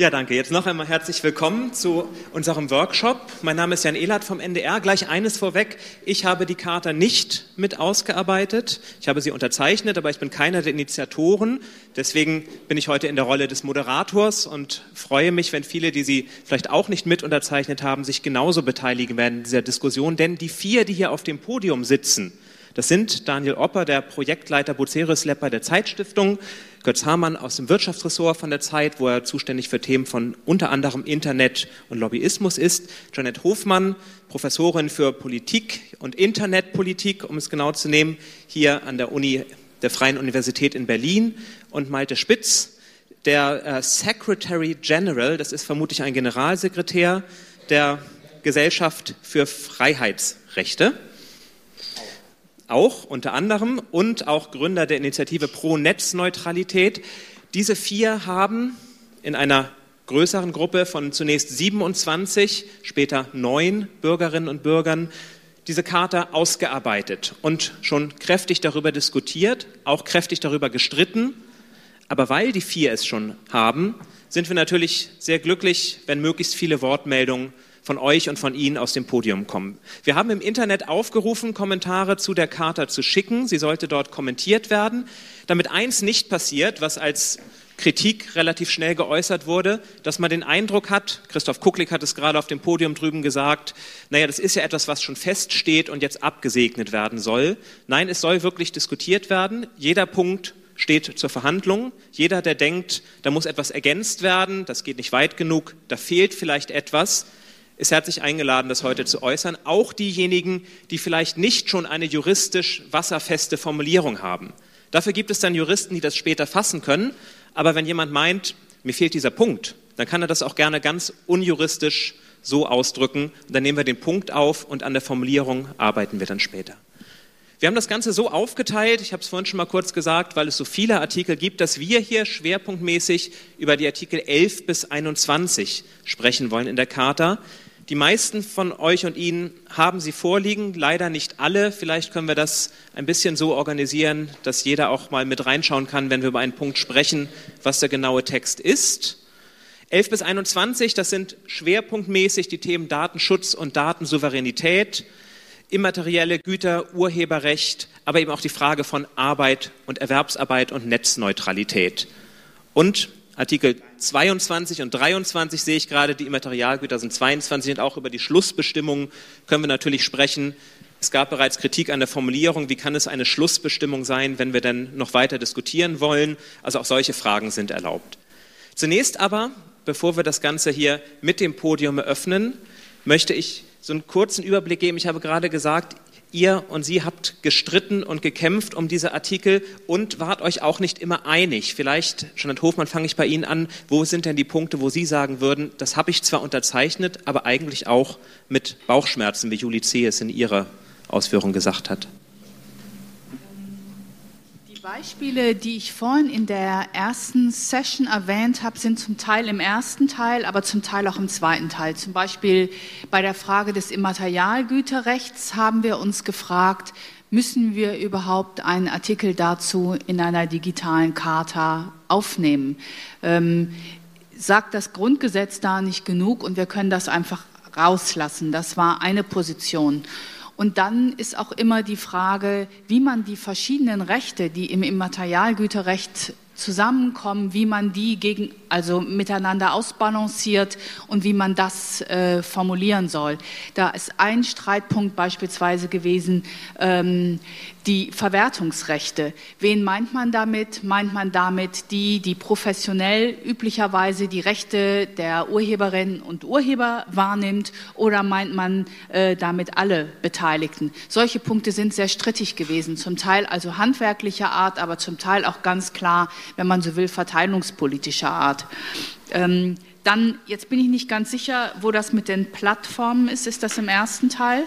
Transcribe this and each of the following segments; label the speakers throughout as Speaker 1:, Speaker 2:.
Speaker 1: Ja, danke. Jetzt noch einmal herzlich willkommen zu unserem Workshop. Mein Name ist Jan Ehlert vom NDR. Gleich eines vorweg. Ich habe die Charta nicht mit ausgearbeitet. Ich habe sie unterzeichnet, aber ich bin keiner der Initiatoren. Deswegen bin ich heute in der Rolle des Moderators und freue mich, wenn viele, die sie vielleicht auch nicht mit unterzeichnet haben, sich genauso beteiligen werden in dieser Diskussion. Denn die vier, die hier auf dem Podium sitzen, das sind Daniel Opper, der Projektleiter Bucerius Lepper der Zeitstiftung, Götz Hamann aus dem Wirtschaftsressort von der Zeit, wo er zuständig für Themen von unter anderem Internet und Lobbyismus ist, Janet Hofmann, Professorin für Politik und Internetpolitik, um es genau zu nehmen, hier an der Uni der Freien Universität in Berlin. Und Malte Spitz, der äh, Secretary General, das ist vermutlich ein Generalsekretär der Gesellschaft für Freiheitsrechte auch unter anderem und auch Gründer der Initiative Pro Netzneutralität. Diese vier haben in einer größeren Gruppe von zunächst 27, später neun Bürgerinnen und Bürgern diese Charta ausgearbeitet und schon kräftig darüber diskutiert, auch kräftig darüber gestritten. Aber weil die vier es schon haben, sind wir natürlich sehr glücklich, wenn möglichst viele Wortmeldungen von euch und von Ihnen aus dem Podium kommen. Wir haben im Internet aufgerufen, Kommentare zu der Charta zu schicken. Sie sollte dort kommentiert werden, damit eins nicht passiert, was als Kritik relativ schnell geäußert wurde, dass man den Eindruck hat, Christoph Kucklick hat es gerade auf dem Podium drüben gesagt, naja, das ist ja etwas, was schon feststeht und jetzt abgesegnet werden soll. Nein, es soll wirklich diskutiert werden. Jeder Punkt steht zur Verhandlung. Jeder, der denkt, da muss etwas ergänzt werden, das geht nicht weit genug, da fehlt vielleicht etwas, ist herzlich eingeladen, das heute zu äußern. Auch diejenigen, die vielleicht nicht schon eine juristisch wasserfeste Formulierung haben. Dafür gibt es dann Juristen, die das später fassen können. Aber wenn jemand meint, mir fehlt dieser Punkt, dann kann er das auch gerne ganz unjuristisch so ausdrücken. Und dann nehmen wir den Punkt auf und an der Formulierung arbeiten wir dann später. Wir haben das Ganze so aufgeteilt, ich habe es vorhin schon mal kurz gesagt, weil es so viele Artikel gibt, dass wir hier schwerpunktmäßig über die Artikel 11 bis 21 sprechen wollen in der Charta. Die meisten von euch und Ihnen haben sie vorliegen, leider nicht alle. Vielleicht können wir das ein bisschen so organisieren, dass jeder auch mal mit reinschauen kann, wenn wir über einen Punkt sprechen, was der genaue Text ist. 11 bis 21, das sind schwerpunktmäßig die Themen Datenschutz und Datensouveränität, immaterielle Güter, Urheberrecht, aber eben auch die Frage von Arbeit und Erwerbsarbeit und Netzneutralität. Und Artikel 22 und 23 sehe ich gerade, die Immaterialgüter sind 22 und auch über die Schlussbestimmungen können wir natürlich sprechen. Es gab bereits Kritik an der Formulierung, wie kann es eine Schlussbestimmung sein, wenn wir denn noch weiter diskutieren wollen. Also auch solche Fragen sind erlaubt. Zunächst aber, bevor wir das Ganze hier mit dem Podium eröffnen, möchte ich so einen kurzen Überblick geben. Ich habe gerade gesagt, Ihr und Sie habt gestritten und gekämpft um diese Artikel und wart euch auch nicht immer einig. Vielleicht, Jeanette Hofmann, fange ich bei Ihnen an. Wo sind denn die Punkte, wo Sie sagen würden, das habe ich zwar unterzeichnet, aber eigentlich auch mit Bauchschmerzen, wie Julie C. es in ihrer Ausführung gesagt hat?
Speaker 2: Beispiele, die ich vorhin in der ersten Session erwähnt habe, sind zum Teil im ersten Teil, aber zum Teil auch im zweiten Teil. Zum Beispiel bei der Frage des Immaterialgüterrechts haben wir uns gefragt, müssen wir überhaupt einen Artikel dazu in einer digitalen Charta aufnehmen? Ähm, sagt das Grundgesetz da nicht genug und wir können das einfach rauslassen? Das war eine Position. Und dann ist auch immer die Frage, wie man die verschiedenen Rechte, die im Immaterialgüterrecht zusammenkommen, wie man die gegen, also miteinander ausbalanciert und wie man das äh, formulieren soll. Da ist ein Streitpunkt beispielsweise gewesen, ähm, die Verwertungsrechte. Wen meint man damit? Meint man damit die, die professionell üblicherweise die Rechte der Urheberinnen und Urheber wahrnimmt oder meint man äh, damit alle Beteiligten? Solche Punkte sind sehr strittig gewesen, zum Teil also handwerklicher Art, aber zum Teil auch ganz klar wenn man so will, verteilungspolitischer Art. Ähm, dann, jetzt bin ich nicht ganz sicher, wo das mit den Plattformen ist. Ist das im ersten Teil?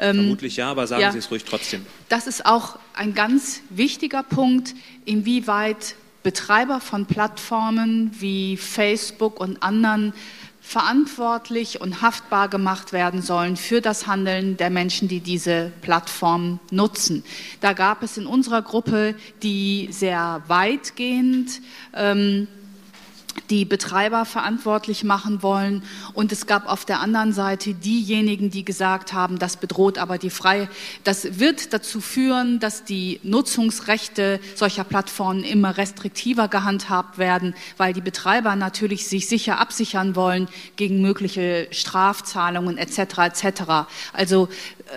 Speaker 1: Ähm, Vermutlich ja, aber sagen ja, Sie es ruhig trotzdem.
Speaker 2: Das ist auch ein ganz wichtiger Punkt, inwieweit Betreiber von Plattformen wie Facebook und anderen verantwortlich und haftbar gemacht werden sollen für das Handeln der Menschen, die diese Plattform nutzen. Da gab es in unserer Gruppe, die sehr weitgehend ähm, die Betreiber verantwortlich machen wollen. Und es gab auf der anderen Seite diejenigen, die gesagt haben, das bedroht aber die Freie. Das wird dazu führen, dass die Nutzungsrechte solcher Plattformen immer restriktiver gehandhabt werden, weil die Betreiber natürlich sich sicher absichern wollen gegen mögliche Strafzahlungen etc. etc. Also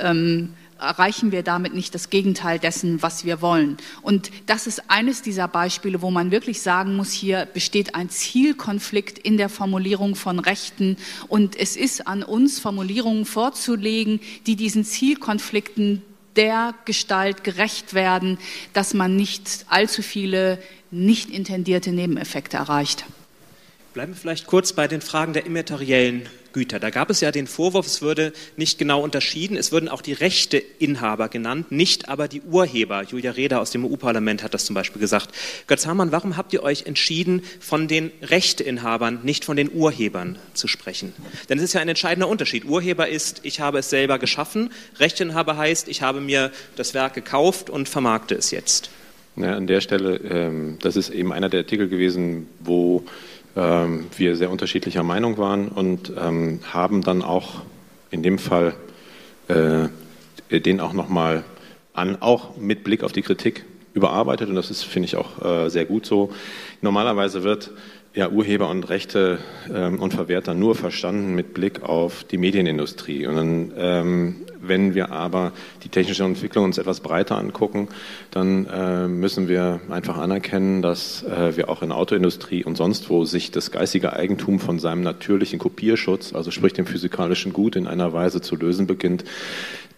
Speaker 2: ähm, erreichen wir damit nicht das Gegenteil dessen, was wir wollen. Und das ist eines dieser Beispiele, wo man wirklich sagen muss, hier besteht ein Zielkonflikt in der Formulierung von Rechten. Und es ist an uns, Formulierungen vorzulegen, die diesen Zielkonflikten der Gestalt gerecht werden, dass man nicht allzu viele nicht intendierte Nebeneffekte erreicht.
Speaker 1: Bleiben wir vielleicht kurz bei den Fragen der immateriellen Güter. Da gab es ja den Vorwurf, es würde nicht genau unterschieden, es würden auch die Rechteinhaber genannt, nicht aber die Urheber. Julia Reda aus dem EU-Parlament hat das zum Beispiel gesagt. Götz Hamann, warum habt ihr euch entschieden, von den Rechteinhabern, nicht von den Urhebern zu sprechen? Denn es ist ja ein entscheidender Unterschied. Urheber ist, ich habe es selber geschaffen, Rechteinhaber heißt, ich habe mir das Werk gekauft und vermarkte es jetzt.
Speaker 3: Ja, an der Stelle, ähm, das ist eben einer der Artikel gewesen, wo ähm, wir sehr unterschiedlicher Meinung waren und ähm, haben dann auch in dem Fall äh, den auch nochmal an, auch mit Blick auf die Kritik überarbeitet und das ist, finde ich, auch äh, sehr gut so. Normalerweise wird ja, Urheber und Rechte ähm, und Verwerter nur verstanden mit Blick auf die Medienindustrie. Und dann, ähm, wenn wir aber die technische Entwicklung uns etwas breiter angucken, dann äh, müssen wir einfach anerkennen, dass äh, wir auch in Autoindustrie und sonst wo sich das geistige Eigentum von seinem natürlichen Kopierschutz, also sprich dem physikalischen Gut, in einer Weise zu lösen beginnt,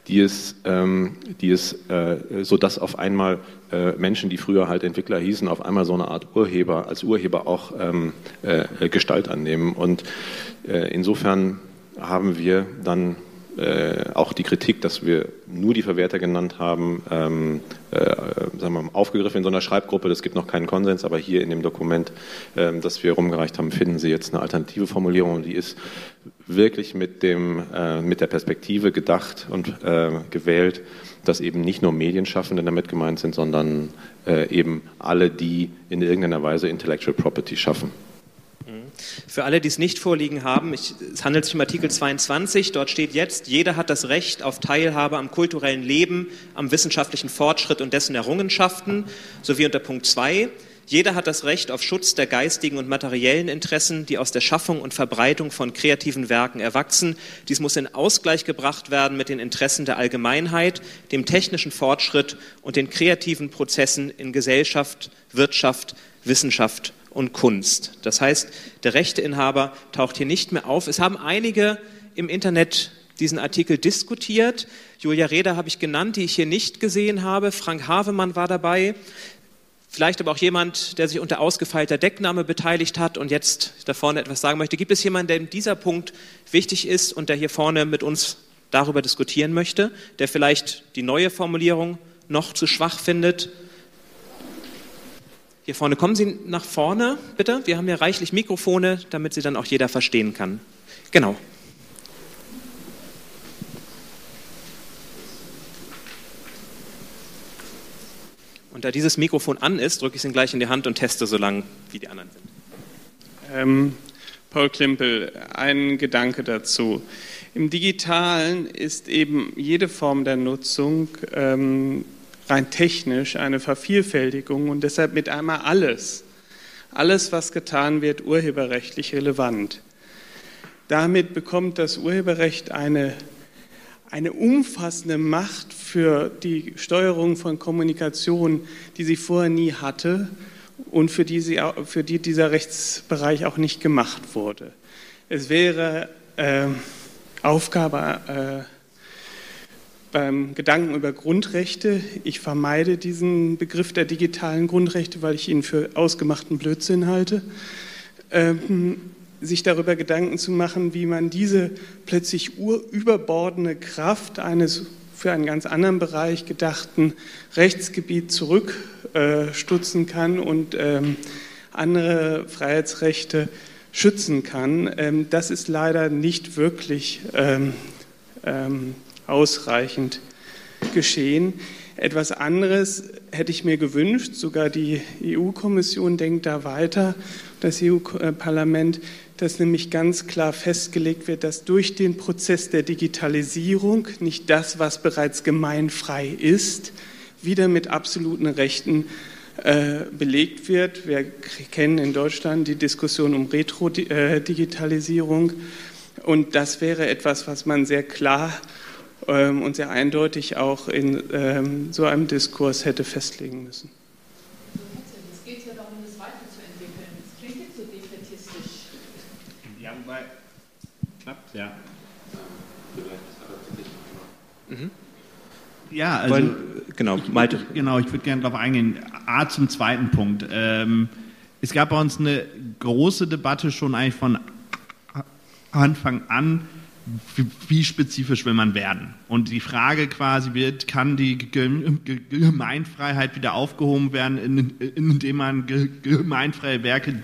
Speaker 3: die es, ähm, die es äh, so dass auf einmal äh, Menschen, die früher halt Entwickler hießen, auf einmal so eine Art Urheber, als Urheber auch ähm, äh, Gestalt annehmen. Und äh, insofern haben wir dann äh, auch die Kritik, dass wir nur die Verwerter genannt haben, ähm, äh, sagen wir mal, aufgegriffen in so einer Schreibgruppe. Das gibt noch keinen Konsens, aber hier in dem Dokument, äh, das wir rumgereicht haben, finden Sie jetzt eine alternative Formulierung, die ist wirklich mit, dem, äh, mit der Perspektive gedacht und äh, gewählt, dass eben nicht nur Medienschaffende damit gemeint sind, sondern äh, eben alle, die in irgendeiner Weise Intellectual Property schaffen.
Speaker 1: Für alle, die es nicht vorliegen haben, ich, es handelt sich um Artikel 22, dort steht jetzt, jeder hat das Recht auf Teilhabe am kulturellen Leben, am wissenschaftlichen Fortschritt und dessen Errungenschaften, sowie unter Punkt 2, jeder hat das Recht auf Schutz der geistigen und materiellen Interessen, die aus der Schaffung und Verbreitung von kreativen Werken erwachsen. Dies muss in Ausgleich gebracht werden mit den Interessen der Allgemeinheit, dem technischen Fortschritt und den kreativen Prozessen in Gesellschaft, Wirtschaft, Wissenschaft und Kunst. Das heißt, der Rechteinhaber taucht hier nicht mehr auf. Es haben einige im Internet diesen Artikel diskutiert. Julia Reda habe ich genannt, die ich hier nicht gesehen habe. Frank Havemann war dabei. Vielleicht aber auch jemand, der sich unter ausgefeilter Deckname beteiligt hat und jetzt da vorne etwas sagen möchte. Gibt es jemanden, der in dieser Punkt wichtig ist und der hier vorne mit uns darüber diskutieren möchte, der vielleicht die neue Formulierung noch zu schwach findet? Hier vorne, kommen Sie nach vorne, bitte. Wir haben ja reichlich Mikrofone, damit Sie dann auch jeder verstehen kann. Genau. Und da dieses Mikrofon an ist, drücke ich es Ihnen gleich in die Hand und teste so lange, wie die anderen sind.
Speaker 4: Ähm, Paul Klimpel, ein Gedanke dazu. Im Digitalen ist eben jede Form der Nutzung ähm, rein technisch eine Vervielfältigung und deshalb mit einmal alles, alles, was getan wird, urheberrechtlich relevant. Damit bekommt das Urheberrecht eine, eine umfassende Macht für die Steuerung von Kommunikation, die sie vorher nie hatte und für die, sie, für die dieser Rechtsbereich auch nicht gemacht wurde. Es wäre äh, Aufgabe äh, beim Gedanken über Grundrechte. Ich vermeide diesen Begriff der digitalen Grundrechte, weil ich ihn für ausgemachten Blödsinn halte. Ähm, sich darüber Gedanken zu machen, wie man diese plötzlich überbordene Kraft eines für einen ganz anderen Bereich gedachten Rechtsgebiet zurückstutzen kann und ähm, andere Freiheitsrechte schützen kann. Ähm, das ist leider nicht wirklich ähm ausreichend geschehen. Etwas anderes hätte ich mir gewünscht, sogar die EU-Kommission denkt da weiter, das EU-Parlament, dass nämlich ganz klar festgelegt wird, dass durch den Prozess der Digitalisierung nicht das, was bereits gemeinfrei ist, wieder mit absoluten Rechten äh, belegt wird. Wir kennen in Deutschland die Diskussion um Retro-Digitalisierung und das wäre etwas, was man sehr klar ähm, und sehr eindeutig auch in ähm, so einem Diskurs hätte festlegen müssen. Es geht ja darum, das weiterzuentwickeln. Das klingt jetzt so defetistisch.
Speaker 5: Ja, wobei, klappt, ja. Mhm. Ja, also Wollen, genau, Malte. Genau, ich würde gerne darauf eingehen. A zum zweiten Punkt. Ähm, es gab bei uns eine große Debatte schon eigentlich von Anfang an, wie, spezifisch will man werden? Und die Frage quasi wird, kann die Gemeinfreiheit wieder aufgehoben werden, indem man gemeinfreie Werke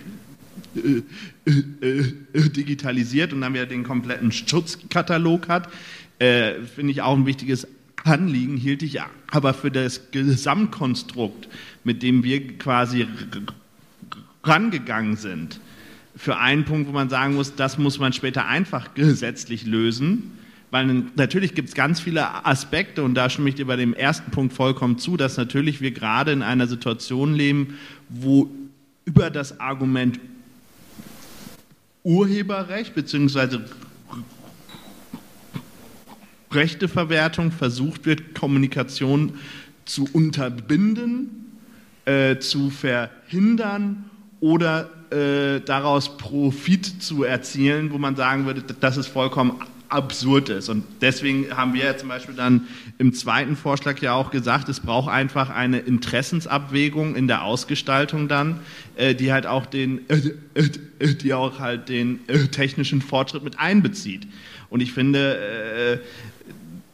Speaker 5: digitalisiert und dann wieder den kompletten Schutzkatalog hat, äh, finde ich auch ein wichtiges Anliegen hielt ich aber für das Gesamtkonstrukt, mit dem wir quasi rangegangen sind, für einen Punkt, wo man sagen muss, das muss man später einfach gesetzlich lösen. Weil natürlich gibt es ganz viele Aspekte und da stimme ich dir bei dem ersten Punkt vollkommen zu, dass natürlich wir gerade in einer Situation leben, wo über das Argument Urheberrecht bzw. Rechteverwertung versucht wird, Kommunikation zu unterbinden, äh, zu verhindern oder äh, daraus Profit zu erzielen, wo man sagen würde, dass es vollkommen absurd ist. Und deswegen haben wir ja zum Beispiel dann im zweiten Vorschlag ja auch gesagt, es braucht einfach eine Interessensabwägung in der Ausgestaltung dann, äh, die halt auch den, äh, äh, die auch halt den technischen Fortschritt mit einbezieht. Und ich finde,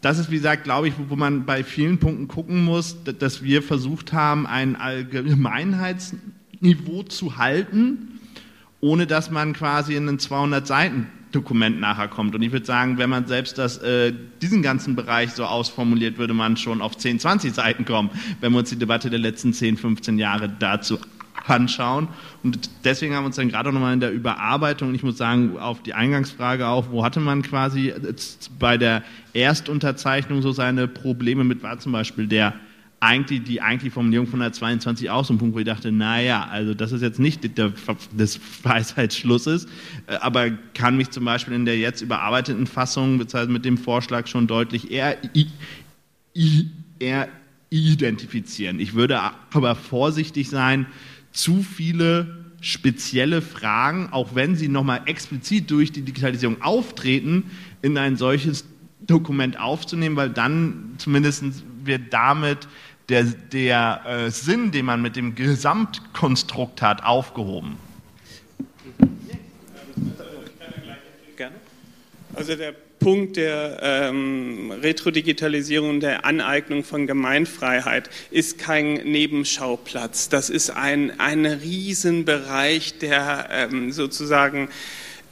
Speaker 5: das ist, wie gesagt, glaube ich, wo man bei vielen Punkten gucken muss, dass wir versucht haben, ein Allgemeinheitsniveau zu halten, ohne dass man quasi in ein 200 Seiten Dokument nachher kommt. Und ich würde sagen, wenn man selbst das, äh, diesen ganzen Bereich so ausformuliert, würde man schon auf 10, 20 Seiten kommen, wenn wir uns die Debatte der letzten 10, 15 Jahre dazu anschauen. Und deswegen haben wir uns dann gerade nochmal in der Überarbeitung, ich muss sagen, auf die Eingangsfrage auch, wo hatte man quasi bei der Erstunterzeichnung so seine Probleme mit, war zum Beispiel der eigentlich die eigentliche Formulierung von der 22 auch so ein Punkt, wo ich dachte, naja, also das ist jetzt nicht der, des Weisheitsschlusses, äh, aber kann mich zum Beispiel in der jetzt überarbeiteten Fassung, beziehungsweise mit dem Vorschlag schon deutlich eher, eher identifizieren. Ich würde aber vorsichtig sein, zu viele spezielle Fragen, auch wenn sie nochmal explizit durch die Digitalisierung auftreten, in ein solches Dokument aufzunehmen, weil dann zumindest wird damit der, der äh, Sinn, den man mit dem Gesamtkonstrukt hat, aufgehoben.
Speaker 4: Also der Punkt der ähm, Retrodigitalisierung, der Aneignung von Gemeinfreiheit ist kein Nebenschauplatz. Das ist ein, ein Riesenbereich, der ähm, sozusagen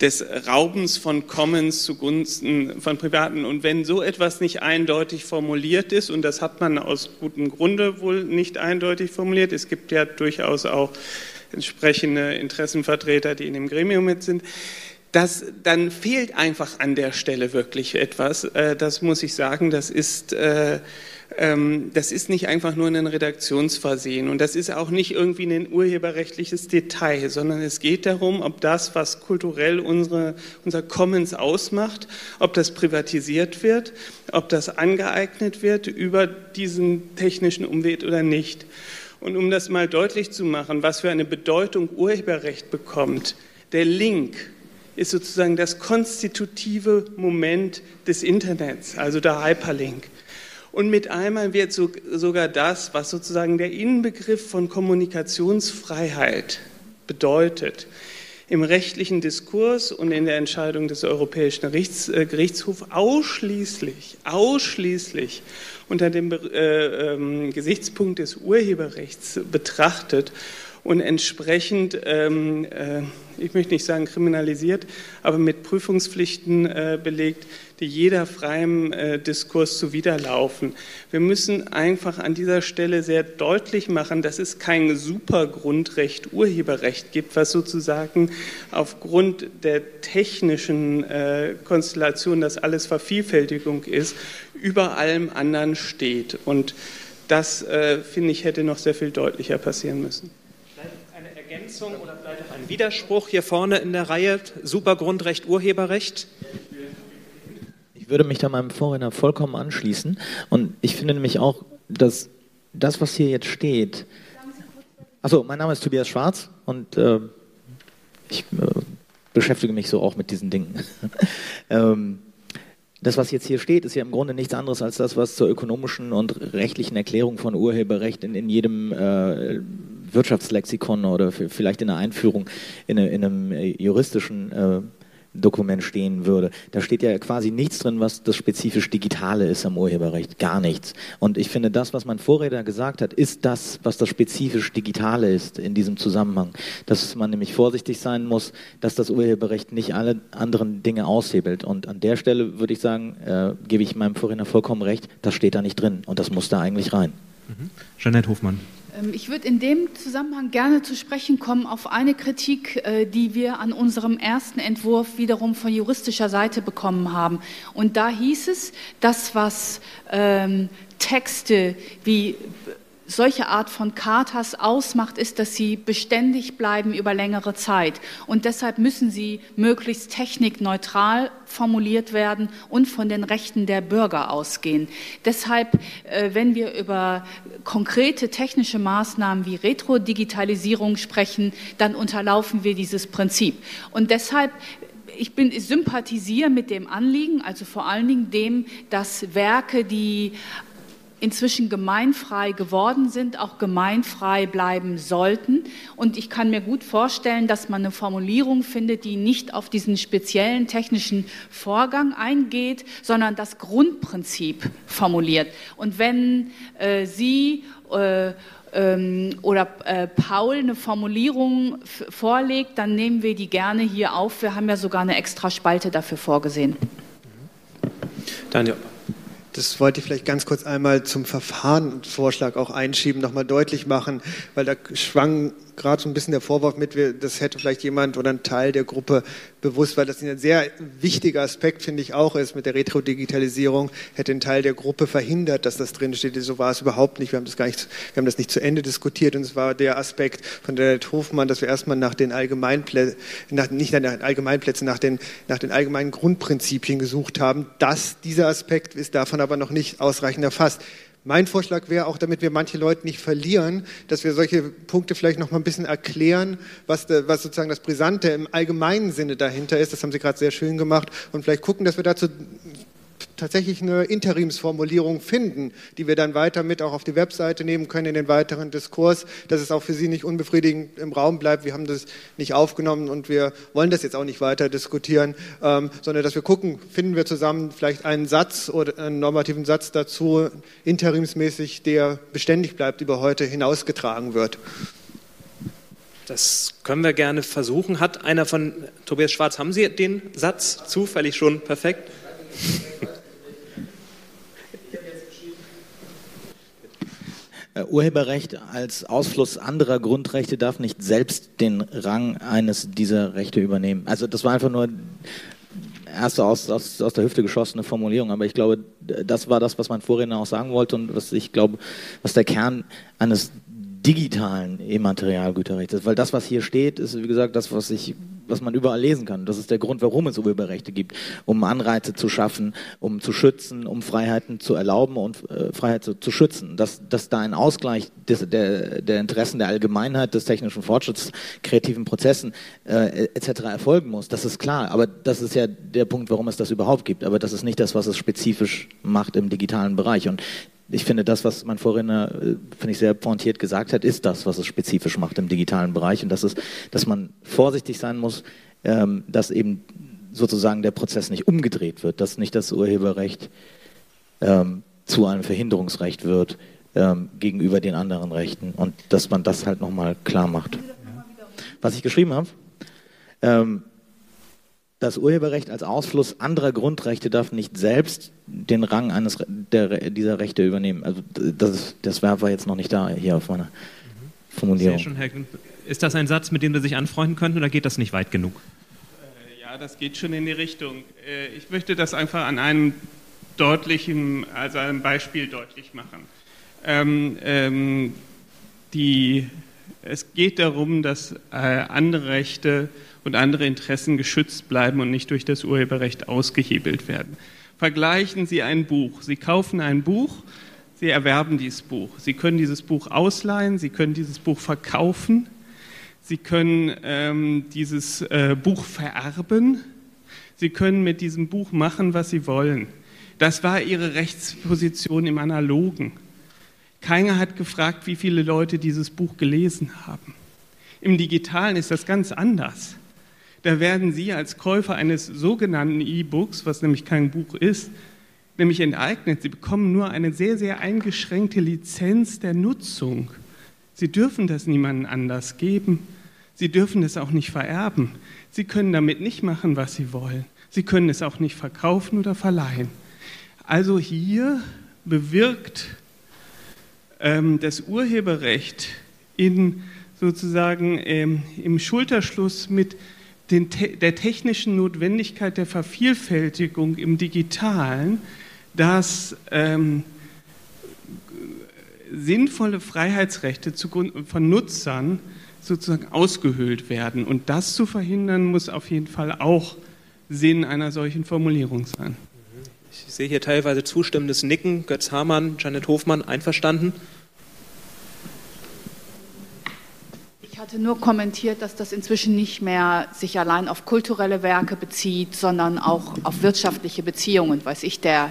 Speaker 4: des Raubens von Commons zugunsten von Privaten. Und wenn so etwas nicht eindeutig formuliert ist, und das hat man aus gutem Grunde wohl nicht eindeutig formuliert, es gibt ja durchaus auch entsprechende Interessenvertreter, die in dem Gremium mit sind, das, dann fehlt einfach an der Stelle wirklich etwas. Äh, das muss ich sagen, das ist, äh, das ist nicht einfach nur ein Redaktionsversehen und das ist auch nicht irgendwie ein urheberrechtliches Detail, sondern es geht darum, ob das, was kulturell unsere, unser Commons ausmacht, ob das privatisiert wird, ob das angeeignet wird über diesen technischen Umweg oder nicht. Und um das mal deutlich zu machen, was für eine Bedeutung Urheberrecht bekommt, der Link ist sozusagen das konstitutive Moment des Internets, also der Hyperlink. Und mit einmal wird so, sogar das, was sozusagen der Inbegriff von Kommunikationsfreiheit bedeutet, im rechtlichen Diskurs und in der Entscheidung des Europäischen Gerichts, äh, Gerichtshofs ausschließlich, ausschließlich unter dem äh, äh, Gesichtspunkt des Urheberrechts betrachtet und entsprechend, ähm, äh, ich möchte nicht sagen kriminalisiert, aber mit Prüfungspflichten äh, belegt, die jeder freiem äh, Diskurs zuwiderlaufen. Wir müssen einfach an dieser Stelle sehr deutlich machen, dass es kein Supergrundrecht, Urheberrecht gibt, was sozusagen aufgrund der technischen äh, Konstellation, dass alles Vervielfältigung ist, über allem anderen steht. Und das, äh, finde ich, hätte noch sehr viel deutlicher passieren müssen.
Speaker 1: Ergänzung oder vielleicht auch ein Widerspruch hier vorne in der Reihe, Supergrundrecht, Urheberrecht?
Speaker 6: Ich würde mich da meinem Vorredner vollkommen anschließen. Und ich finde nämlich auch, dass das, was hier jetzt steht. Achso, mein Name ist Tobias Schwarz und äh, ich äh, beschäftige mich so auch mit diesen Dingen. ähm, das, was jetzt hier steht, ist ja im Grunde nichts anderes als das, was zur ökonomischen und rechtlichen Erklärung von Urheberrecht in, in jedem äh, Wirtschaftslexikon oder vielleicht in der Einführung in, in einem äh, juristischen äh, Dokument stehen würde. Da steht ja quasi nichts drin, was das spezifisch Digitale ist am Urheberrecht. Gar nichts. Und ich finde, das, was mein Vorredner gesagt hat, ist das, was das spezifisch Digitale ist in diesem Zusammenhang. Dass man nämlich vorsichtig sein muss, dass das Urheberrecht nicht alle anderen Dinge aushebelt. Und an der Stelle würde ich sagen, äh, gebe ich meinem Vorredner vollkommen recht, das steht da nicht drin. Und das muss da eigentlich rein.
Speaker 7: Mhm. Jeanette Hofmann.
Speaker 2: Ähm, ich würde in dem Zusammenhang gerne zu sprechen kommen auf eine Kritik, äh, die wir an unserem ersten Entwurf wiederum von juristischer Seite bekommen haben. Und da hieß es, das, was ähm, Texte wie solche Art von Katas ausmacht, ist, dass sie beständig bleiben über längere Zeit. Und deshalb müssen sie möglichst technikneutral formuliert werden und von den Rechten der Bürger ausgehen. Deshalb, äh, wenn wir über konkrete technische Maßnahmen wie Retro-Digitalisierung sprechen, dann unterlaufen wir dieses Prinzip. Und deshalb ich, bin, ich sympathisiere mit dem Anliegen, also vor allen Dingen dem, dass Werke, die inzwischen gemeinfrei geworden sind, auch gemeinfrei bleiben sollten. Und ich kann mir gut vorstellen, dass man eine Formulierung findet, die nicht auf diesen speziellen technischen Vorgang eingeht, sondern das Grundprinzip formuliert. Und wenn äh, Sie äh, ähm, oder äh, Paul eine Formulierung vorlegt, dann nehmen wir die gerne hier auf. Wir haben ja sogar eine extra Spalte dafür vorgesehen.
Speaker 1: Daniel.
Speaker 8: Das wollte ich vielleicht ganz kurz einmal zum Verfahrensvorschlag auch einschieben, nochmal deutlich machen, weil da schwang gerade so ein bisschen der Vorwurf mit, das hätte vielleicht jemand oder ein Teil der Gruppe bewusst, weil das ein sehr wichtiger Aspekt, finde ich, auch ist mit der Retro-Digitalisierung, hätte ein Teil der Gruppe verhindert, dass das drin steht. So war es überhaupt nicht. Wir haben das gar nicht, wir haben das nicht zu Ende diskutiert und es war der Aspekt von der Hofmann, dass wir erstmal nach den Allgemeinplätzen, nach, nicht nach den Allgemeinplätzen, nach den, nach den allgemeinen Grundprinzipien gesucht haben. Das, dieser Aspekt ist davon aber noch nicht ausreichend erfasst. Mein Vorschlag wäre auch, damit wir manche Leute nicht verlieren, dass wir solche Punkte vielleicht noch mal ein bisschen erklären, was, de, was sozusagen das Brisante im allgemeinen Sinne dahinter ist. Das haben Sie gerade sehr schön gemacht. Und vielleicht gucken, dass wir dazu tatsächlich eine Interimsformulierung finden, die wir dann weiter mit auch auf die Webseite nehmen können in den weiteren Diskurs, dass es auch für Sie nicht unbefriedigend im Raum bleibt. Wir haben das nicht aufgenommen und wir wollen das jetzt auch nicht weiter diskutieren, ähm, sondern dass wir gucken, finden wir zusammen vielleicht einen Satz oder einen normativen Satz dazu, interimsmäßig, der beständig bleibt, über heute hinausgetragen wird.
Speaker 1: Das können wir gerne versuchen. Hat einer von Tobias Schwarz, haben Sie den Satz zufällig schon perfekt?
Speaker 6: Urheberrecht als Ausfluss anderer Grundrechte darf nicht selbst den Rang eines dieser Rechte übernehmen. Also das war einfach nur erste aus, aus, aus der Hüfte geschossene Formulierung, aber ich glaube, das war das, was mein Vorredner auch sagen wollte und was ich glaube, was der Kern eines digitalen Immaterialgüterrechts ist. Weil das, was hier steht, ist, wie gesagt, das, was ich was man überall lesen kann. Das ist der Grund, warum es Urheberrechte gibt, um Anreize zu schaffen, um zu schützen, um Freiheiten zu erlauben und äh, Freiheit zu, zu, schützen. Dass, dass da ein Ausgleich des, der, der Interessen der Allgemeinheit, des technischen Fortschritts, kreativen Prozessen äh, etc. erfolgen muss, das ist klar. Aber das ist ja der Punkt, warum es das überhaupt gibt. Aber das ist nicht das, was es spezifisch macht im digitalen Bereich. Und ich finde, das, was mein Vorredner, äh, finde ich, sehr pointiert gesagt hat, ist das, was es spezifisch macht im digitalen Bereich. Und das ist, dass man vorsichtig sein muss, ähm, dass eben sozusagen der Prozess nicht umgedreht wird, dass nicht das Urheberrecht ähm, zu einem Verhinderungsrecht wird ähm, gegenüber den anderen Rechten und dass man das halt nochmal klar macht. Was ich geschrieben habe, ähm, das Urheberrecht als Ausfluss anderer Grundrechte darf nicht selbst den Rang eines der, dieser Rechte übernehmen. Also das, das war jetzt noch nicht da hier auf meiner Formulierung.
Speaker 1: Schon, Herr, ist das ein Satz, mit dem Sie sich anfreunden könnten oder geht das nicht weit genug?
Speaker 4: Äh, ja, das geht schon in die Richtung. Äh, ich möchte das einfach an einem deutlichen, also einem Beispiel deutlich machen. Ähm, ähm, die, es geht darum, dass äh, andere Rechte und andere Interessen geschützt bleiben und nicht durch das Urheberrecht ausgehebelt werden. Vergleichen Sie ein Buch. Sie kaufen ein Buch, Sie erwerben dieses Buch. Sie können dieses Buch ausleihen, Sie können dieses Buch verkaufen, Sie können ähm, dieses äh, Buch vererben, Sie können mit diesem Buch machen, was Sie wollen. Das war Ihre Rechtsposition im Analogen. Keiner hat gefragt, wie viele Leute dieses Buch gelesen haben. Im digitalen ist das ganz anders. Da werden Sie als Käufer eines sogenannten E-Books, was nämlich kein Buch ist, nämlich enteignet. Sie bekommen nur eine sehr, sehr eingeschränkte Lizenz der Nutzung. Sie dürfen das niemandem anders geben. Sie dürfen es auch nicht vererben. Sie können damit nicht machen, was Sie wollen. Sie können es auch nicht verkaufen oder verleihen. Also hier bewirkt ähm, das Urheberrecht in sozusagen ähm, im Schulterschluss mit den, der technischen Notwendigkeit der Vervielfältigung im Digitalen, dass ähm, sinnvolle Freiheitsrechte von Nutzern sozusagen ausgehöhlt werden. Und das zu verhindern, muss auf jeden Fall auch Sinn einer solchen Formulierung sein.
Speaker 1: Ich sehe hier teilweise zustimmendes Nicken. Götz Hamann, Janet Hofmann, einverstanden?
Speaker 2: Ich hatte nur kommentiert, dass das inzwischen nicht mehr sich allein auf kulturelle Werke bezieht, sondern auch auf wirtschaftliche Beziehungen. Weiß ich, der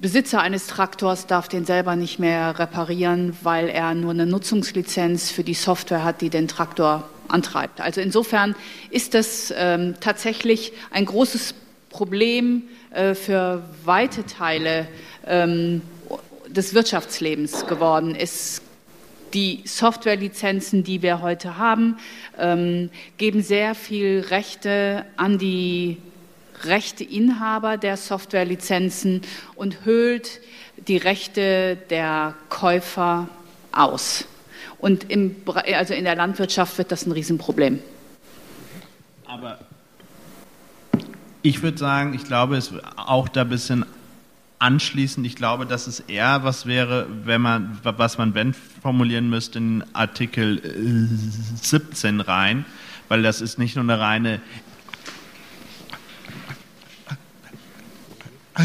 Speaker 2: Besitzer eines Traktors darf den selber nicht mehr reparieren, weil er nur eine Nutzungslizenz für die Software hat, die den Traktor antreibt. Also insofern ist das ähm, tatsächlich ein großes Problem äh, für weite Teile ähm, des Wirtschaftslebens geworden. Es die Softwarelizenzen, die wir heute haben, ähm, geben sehr viel Rechte an die Rechteinhaber der Softwarelizenzen und höhlt die Rechte der Käufer aus. Und im, also in der Landwirtschaft wird das ein Riesenproblem.
Speaker 5: Aber ich würde sagen, ich glaube, es auch da ein bisschen anschließend, ich glaube, dass es eher was wäre, wenn man, was man wenn formulieren müsste in Artikel 17 rein, weil das ist nicht nur eine reine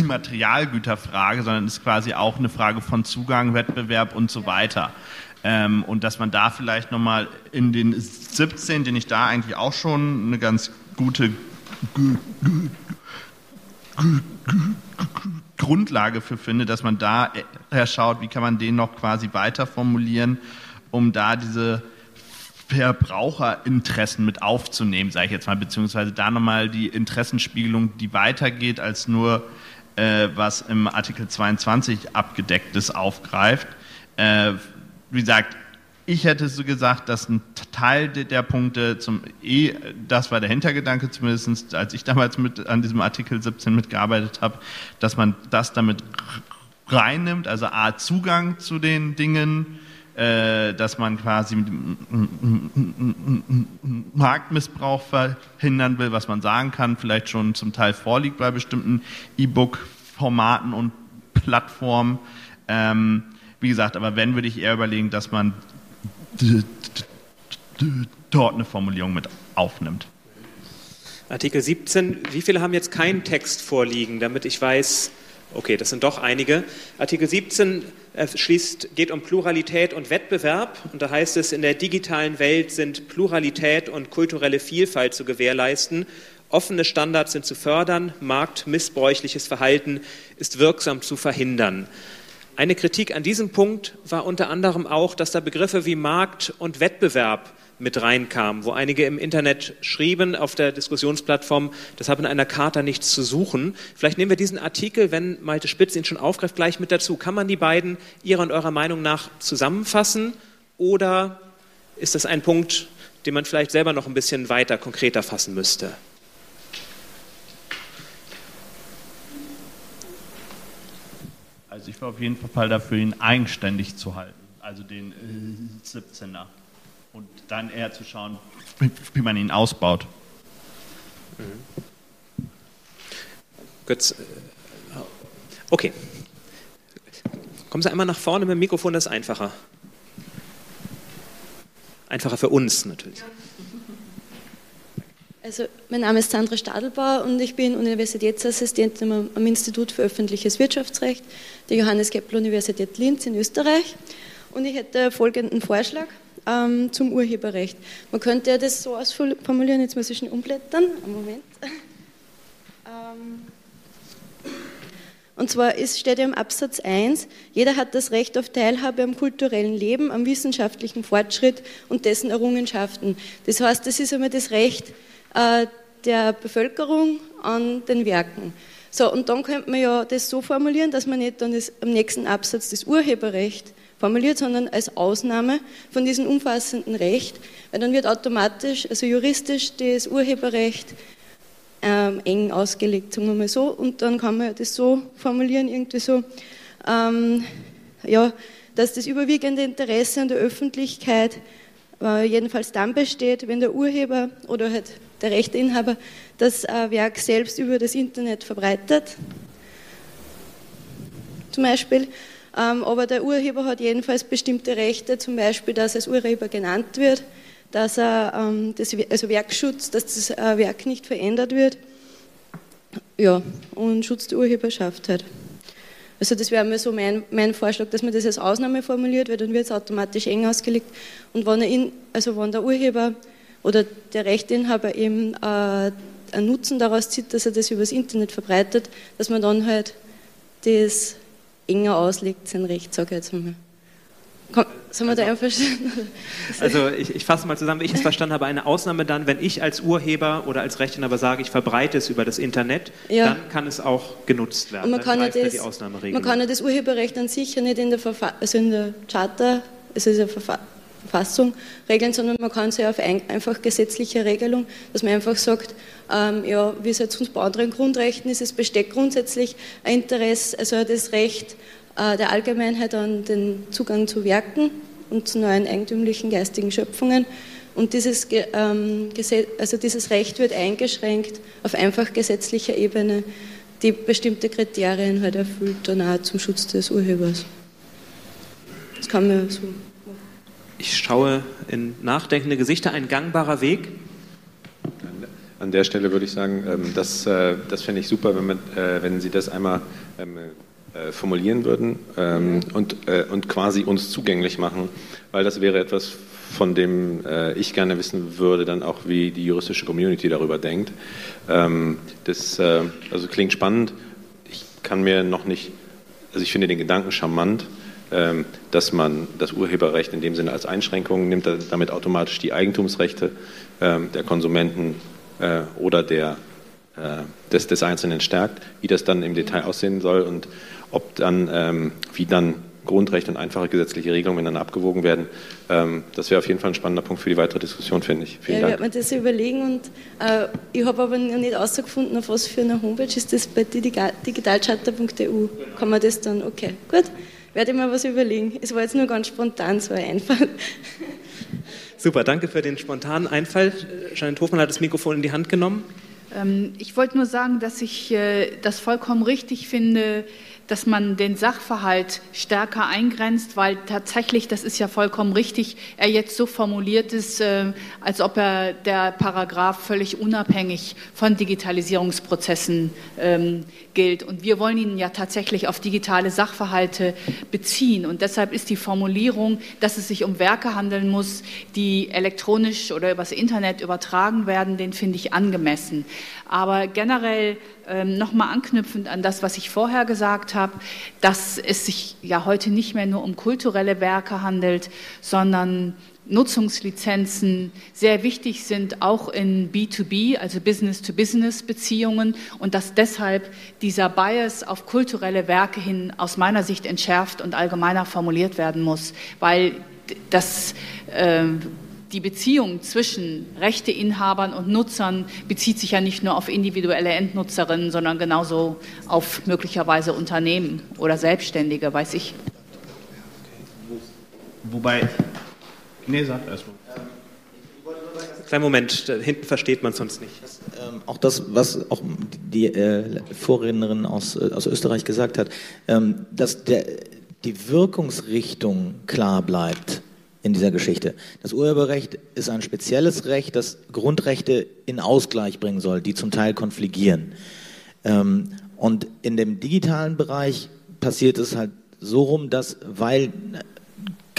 Speaker 5: Materialgüterfrage, sondern ist quasi auch eine Frage von Zugang, Wettbewerb und so weiter. Ähm, und dass man da vielleicht nochmal in den 17, den ich da eigentlich auch schon eine ganz gute Grundlage für finde, dass man da schaut, wie kann man den noch quasi weiter formulieren, um da diese Verbraucherinteressen mit aufzunehmen, sage ich jetzt mal, beziehungsweise da nochmal die Interessenspiegelung, die weitergeht als nur äh, was im Artikel 22 abgedeckt ist, aufgreift. Äh, wie gesagt, ich hätte so gesagt, dass ein Teil der Punkte zum E, das war der Hintergedanke zumindest, als ich damals mit an diesem Artikel 17 mitgearbeitet habe, dass man das damit reinnimmt, also A, Zugang zu den Dingen, äh, dass man quasi Marktmissbrauch verhindern will, was man sagen kann, vielleicht schon zum Teil vorliegt bei bestimmten E-Book-Formaten und Plattformen. Ähm, wie gesagt, aber wenn, würde ich eher überlegen, dass man dort eine Formulierung mit aufnimmt.
Speaker 1: Artikel 17, wie viele haben jetzt keinen Text vorliegen, damit ich weiß, okay, das sind doch einige. Artikel 17 äh, schließt, geht um Pluralität und Wettbewerb und da heißt es, in der digitalen Welt sind Pluralität und kulturelle Vielfalt zu gewährleisten. Offene Standards sind zu fördern, marktmissbräuchliches Verhalten ist wirksam zu verhindern. Eine Kritik an diesem Punkt war unter anderem auch, dass da Begriffe wie Markt und Wettbewerb mit reinkamen, wo einige im Internet schrieben auf der Diskussionsplattform, das hat in einer Charta nichts zu suchen. Vielleicht nehmen wir diesen Artikel, wenn Malte Spitz ihn schon aufgreift, gleich mit dazu. Kann man die beiden Ihrer und eurer Meinung nach zusammenfassen oder ist das ein Punkt, den man vielleicht selber noch ein bisschen weiter konkreter fassen müsste?
Speaker 5: Also ich wäre auf jeden Fall dafür, ihn eigenständig zu halten, also den äh, 17er. Und dann eher zu schauen, wie man ihn ausbaut.
Speaker 1: Mhm. Götz, äh, okay. Kommen Sie einmal nach vorne mit dem Mikrofon, das ist einfacher. Einfacher für uns natürlich.
Speaker 9: Also, mein Name ist Sandra Stadelbauer und ich bin Universitätsassistentin am, Institut für öffentliches Wirtschaftsrecht der Johannes Kepler Universität Linz in Österreich. Und ich hätte folgenden Vorschlag ähm, zum Urheberrecht. Man könnte das so ausformulieren, jetzt muss ich schnell umblättern. Einen Moment. Ähm, und zwar steht ja im Absatz 1, jeder hat das Recht auf Teilhabe am kulturellen Leben, am wissenschaftlichen Fortschritt und dessen Errungenschaften. Das heißt, das ist einmal das Recht der Bevölkerung an den Werken. So, und dann könnte man ja das so formulieren, dass man nicht dann das, am nächsten Absatz das Urheberrecht formuliert, sondern als Ausnahme von diesem umfassenden Recht, weil dann wird automatisch, also juristisch, das Urheberrecht ähm, eng ausgelegt, sagen wir mal so, und dann kann man das so formulieren, irgendwie so, ähm, ja, dass das überwiegende Interesse an der Öffentlichkeit äh, jedenfalls dann besteht, wenn der Urheber oder halt der Rechteinhaber das äh, Werk selbst über das Internet verbreitet, zum Beispiel. Ähm, aber der Urheber hat jedenfalls bestimmte Rechte, zum Beispiel, dass er als Urheber genannt wird, dass er ähm, das also Werkschutz, dass das äh, Werk nicht verändert wird. Ja, und Schutz der Urheberschaft halt. Also das wäre mir so mein, mein, Vorschlag, dass man das als Ausnahme formuliert, weil dann wird es automatisch eng ausgelegt. Und wenn, in, also wenn der Urheber oder der Rechteinhaber eben äh, einen Nutzen daraus zieht, dass er das übers Internet verbreitet, dass man dann halt das enger auslegt, sein Recht, sage ich jetzt einmal. Komm, sind wir
Speaker 1: also,
Speaker 9: da einverstanden?
Speaker 1: Also ich, ich fasse mal zusammen, wie ich es verstanden habe, eine Ausnahme dann, wenn ich als Urheber oder als Rechteinhaber sage, ich verbreite es über das Internet, ja. dann kann es auch genutzt werden.
Speaker 9: Und man, kann ja das, man kann ja das Urheberrecht an sich ja nicht in der, Verfa also in der Charta, also in der Verfa Verfassung regeln, sondern man kann ja auf ein, einfach gesetzliche Regelung, dass man einfach sagt, ähm, ja, wie es jetzt sonst bei anderen Grundrechten ist, es besteht grundsätzlich ein Interesse, also das Recht äh, der Allgemeinheit an den Zugang zu Werken und zu neuen eigentümlichen geistigen Schöpfungen. Und dieses, ähm, also dieses Recht wird eingeschränkt auf einfach gesetzlicher Ebene, die bestimmte Kriterien halt erfüllt, dann auch zum Schutz des Urhebers. Das kann man so
Speaker 1: ich schaue in nachdenkende Gesichter, ein gangbarer Weg.
Speaker 3: An der Stelle würde ich sagen, ähm, das, äh, das fände ich super, wenn, man, äh, wenn Sie das einmal ähm, äh, formulieren würden ähm, und, und quasi uns zugänglich machen, weil das wäre etwas, von dem ich gerne wissen würde, dann auch, wie die juristische Community darüber denkt. Das also klingt spannend. Ich kann mir noch nicht, also ich finde den Gedanken charmant, dass man das Urheberrecht in dem Sinne als Einschränkung nimmt, damit automatisch die Eigentumsrechte ähm, der Konsumenten äh, oder der, äh, des, des Einzelnen stärkt, wie das dann im Detail aussehen soll und ob dann, ähm, wie dann Grundrechte und einfache gesetzliche Regelungen miteinander abgewogen werden. das wäre auf jeden Fall ein spannender Punkt für die weitere Diskussion, finde ich.
Speaker 9: Vielen ja, Dank. Ich werde mir das überlegen und äh, ich habe aber noch nicht herausgefunden, auf was für eine Homepage ist das bei digitalcharta.eu. Kann man das dann, okay, gut werde ich mir was überlegen. Es war jetzt nur ganz spontan so ein Einfall.
Speaker 1: Super, danke für den spontanen Einfall. Jeanette Hofmann hat das Mikrofon in die Hand genommen.
Speaker 2: Ähm, ich wollte nur sagen, dass ich äh, das vollkommen richtig finde, dass man den Sachverhalt stärker eingrenzt, weil tatsächlich, das ist ja vollkommen richtig, er jetzt so formuliert ist, äh, als ob er der Paragraph völlig unabhängig von Digitalisierungsprozessen ähm, gilt. Und wir wollen ihn ja tatsächlich auf digitale Sachverhalte beziehen. Und deshalb ist die Formulierung, dass es sich um Werke handeln muss, die elektronisch oder übers Internet übertragen werden, den finde ich angemessen. Aber generell nochmal anknüpfend an das, was ich vorher gesagt habe, dass es sich ja heute nicht mehr nur um kulturelle Werke handelt, sondern Nutzungslizenzen sehr wichtig sind, auch in B2B, also Business-to-Business-Beziehungen und dass deshalb dieser Bias auf kulturelle Werke hin aus meiner Sicht entschärft und allgemeiner formuliert werden muss, weil das äh, die Beziehung zwischen Rechteinhabern und Nutzern bezieht sich ja nicht nur auf individuelle Endnutzerinnen, sondern genauso auf möglicherweise Unternehmen oder Selbstständige, weiß ich.
Speaker 5: Wobei, nee, sag erstmal.
Speaker 1: Kleinen Moment, da hinten versteht man sonst nicht.
Speaker 6: Ähm, auch das, was auch die äh, Vorrednerin aus, äh, aus Österreich gesagt hat, ähm, dass der, die Wirkungsrichtung klar bleibt in dieser Geschichte. Das Urheberrecht ist ein spezielles Recht, das Grundrechte in Ausgleich bringen soll, die zum Teil konfligieren. Ähm, und in dem digitalen Bereich passiert es halt so rum, dass, weil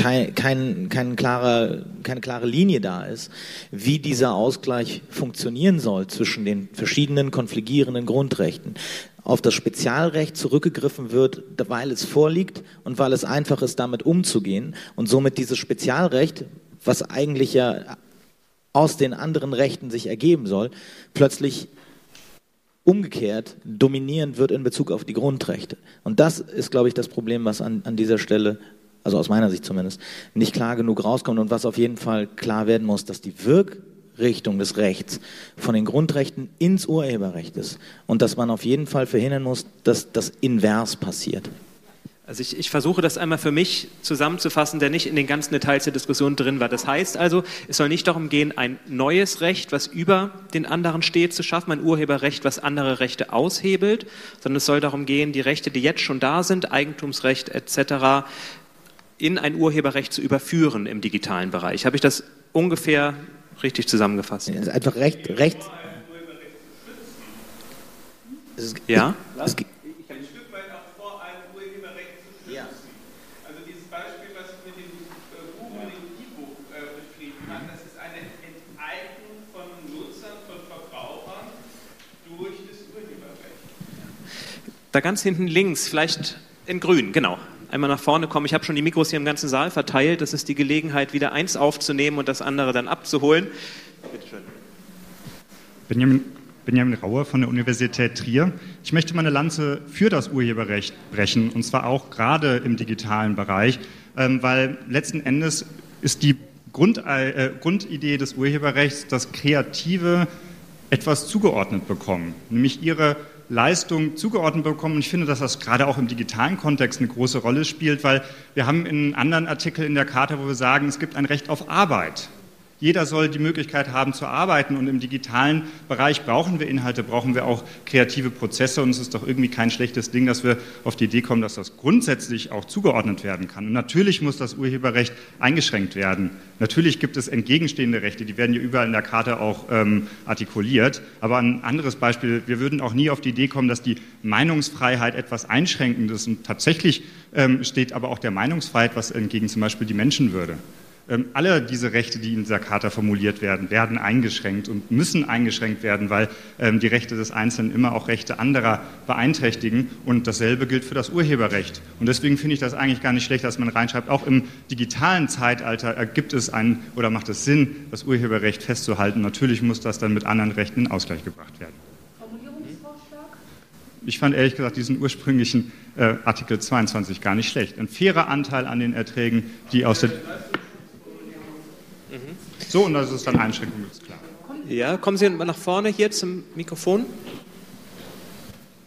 Speaker 6: kein, kein, kein klarer, keine klare Linie da ist, wie dieser Ausgleich funktionieren soll zwischen den verschiedenen konfligierenden Grundrechten, auf das Spezialrecht zurückgegriffen wird, weil es vorliegt und weil es einfach ist, damit umzugehen und somit dieses Spezialrecht, was eigentlich ja aus den anderen Rechten sich ergeben soll, plötzlich umgekehrt dominierend wird in Bezug auf die Grundrechte. Und das ist, glaube ich, das Problem, was an, an dieser Stelle, also aus meiner Sicht zumindest, nicht klar genug rauskommt und was auf jeden Fall klar werden muss, dass die Wirk Richtung des Rechts von den Grundrechten ins Urheberrecht ist und dass man auf jeden Fall verhindern muss, dass das invers passiert.
Speaker 1: Also ich, ich, versuche das einmal für mich zusammenzufassen, der nicht in den ganzen Details der Diskussion drin war. Das heißt also, es soll nicht darum gehen, ein neues Recht, was über den anderen steht, zu schaffen, ein Urheberrecht, was andere Rechte aushebelt, sondern es soll darum gehen, die Rechte, die jetzt schon da sind, Eigentumsrecht etc., in ein Urheberrecht zu überführen im digitalen Bereich. Habe ich das ungefähr richtig zusammengefasst.
Speaker 6: Ja, also einfach recht, recht.
Speaker 1: Es, ja?
Speaker 4: Es, ein Stück weit auch vor, ein Urheberrecht zu schützen. Ja. Dieses Beispiel, was ich mit dem Buch und dem E-Book beschrieben habe, das ist eine Enteignung von Nutzern, von Verbrauchern durch das Urheberrecht.
Speaker 1: Da ganz hinten links, vielleicht in grün, genau einmal nach vorne kommen. Ich habe schon die Mikros hier im ganzen Saal verteilt. Das ist die Gelegenheit, wieder eins aufzunehmen und das andere dann abzuholen. Bitte schön.
Speaker 10: Benjamin, Benjamin Rauer von der Universität Trier. Ich möchte meine Lanze für das Urheberrecht brechen, und zwar auch gerade im digitalen Bereich, ähm, weil letzten Endes ist die Grund, äh, Grundidee des Urheberrechts, dass Kreative etwas zugeordnet bekommen, nämlich ihre Leistung zugeordnet bekommen. Und ich finde, dass das gerade auch im digitalen Kontext eine große Rolle spielt, weil wir haben in einem anderen Artikel in der Charta, wo wir sagen, es gibt ein Recht auf Arbeit. Jeder soll die Möglichkeit haben zu arbeiten und im digitalen Bereich brauchen wir Inhalte, brauchen wir auch kreative Prozesse und es ist doch irgendwie kein schlechtes Ding, dass wir auf die Idee kommen, dass das grundsätzlich auch zugeordnet werden kann. Und natürlich muss das Urheberrecht eingeschränkt werden. Natürlich gibt es entgegenstehende Rechte, die werden ja überall in der Karte auch ähm, artikuliert. Aber ein anderes Beispiel, wir würden auch nie auf die Idee kommen, dass die Meinungsfreiheit etwas einschränkend ist. Und tatsächlich ähm, steht aber auch der Meinungsfreiheit was entgegen zum Beispiel die Menschenwürde. Ähm, alle diese Rechte, die in dieser Charta formuliert werden, werden eingeschränkt und müssen eingeschränkt werden, weil ähm, die Rechte des Einzelnen immer auch Rechte anderer beeinträchtigen. Und dasselbe gilt für das Urheberrecht. Und deswegen finde ich das eigentlich gar nicht schlecht, dass man reinschreibt, auch im digitalen Zeitalter gibt es einen oder macht es Sinn, das Urheberrecht festzuhalten. Natürlich muss das dann mit anderen Rechten in Ausgleich gebracht werden. Ich fand ehrlich gesagt diesen ursprünglichen äh, Artikel 22 gar nicht schlecht. Ein fairer Anteil an den Erträgen, die aus der so, und das ist dann Einschränkung, ist klar.
Speaker 1: Ja, kommen Sie mal nach vorne hier zum Mikrofon.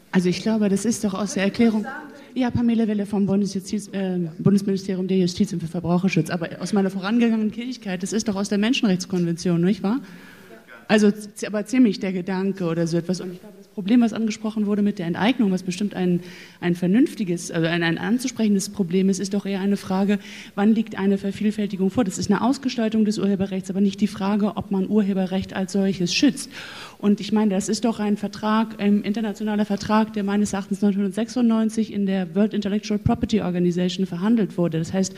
Speaker 11: Also ich glaube, das ist doch aus der Erklärung. Ja, Pamela Welle vom Bundesjustiz, äh, Bundesministerium der Justiz und für Verbraucherschutz. Aber aus meiner vorangegangenen Kirchkeit, das ist doch aus der Menschenrechtskonvention, nicht wahr? Also aber ziemlich der Gedanke oder so etwas. Und ich glaube, Problem, was angesprochen wurde mit der Enteignung, was bestimmt ein, ein vernünftiges, also ein, ein anzusprechendes Problem ist, ist doch eher eine Frage, wann liegt eine Vervielfältigung vor? Das ist eine Ausgestaltung des Urheberrechts, aber nicht die Frage, ob man Urheberrecht als solches schützt. Und ich meine, das ist doch ein Vertrag, ein internationaler Vertrag, der meines Erachtens 1996 in der World Intellectual Property Organization verhandelt wurde. Das heißt,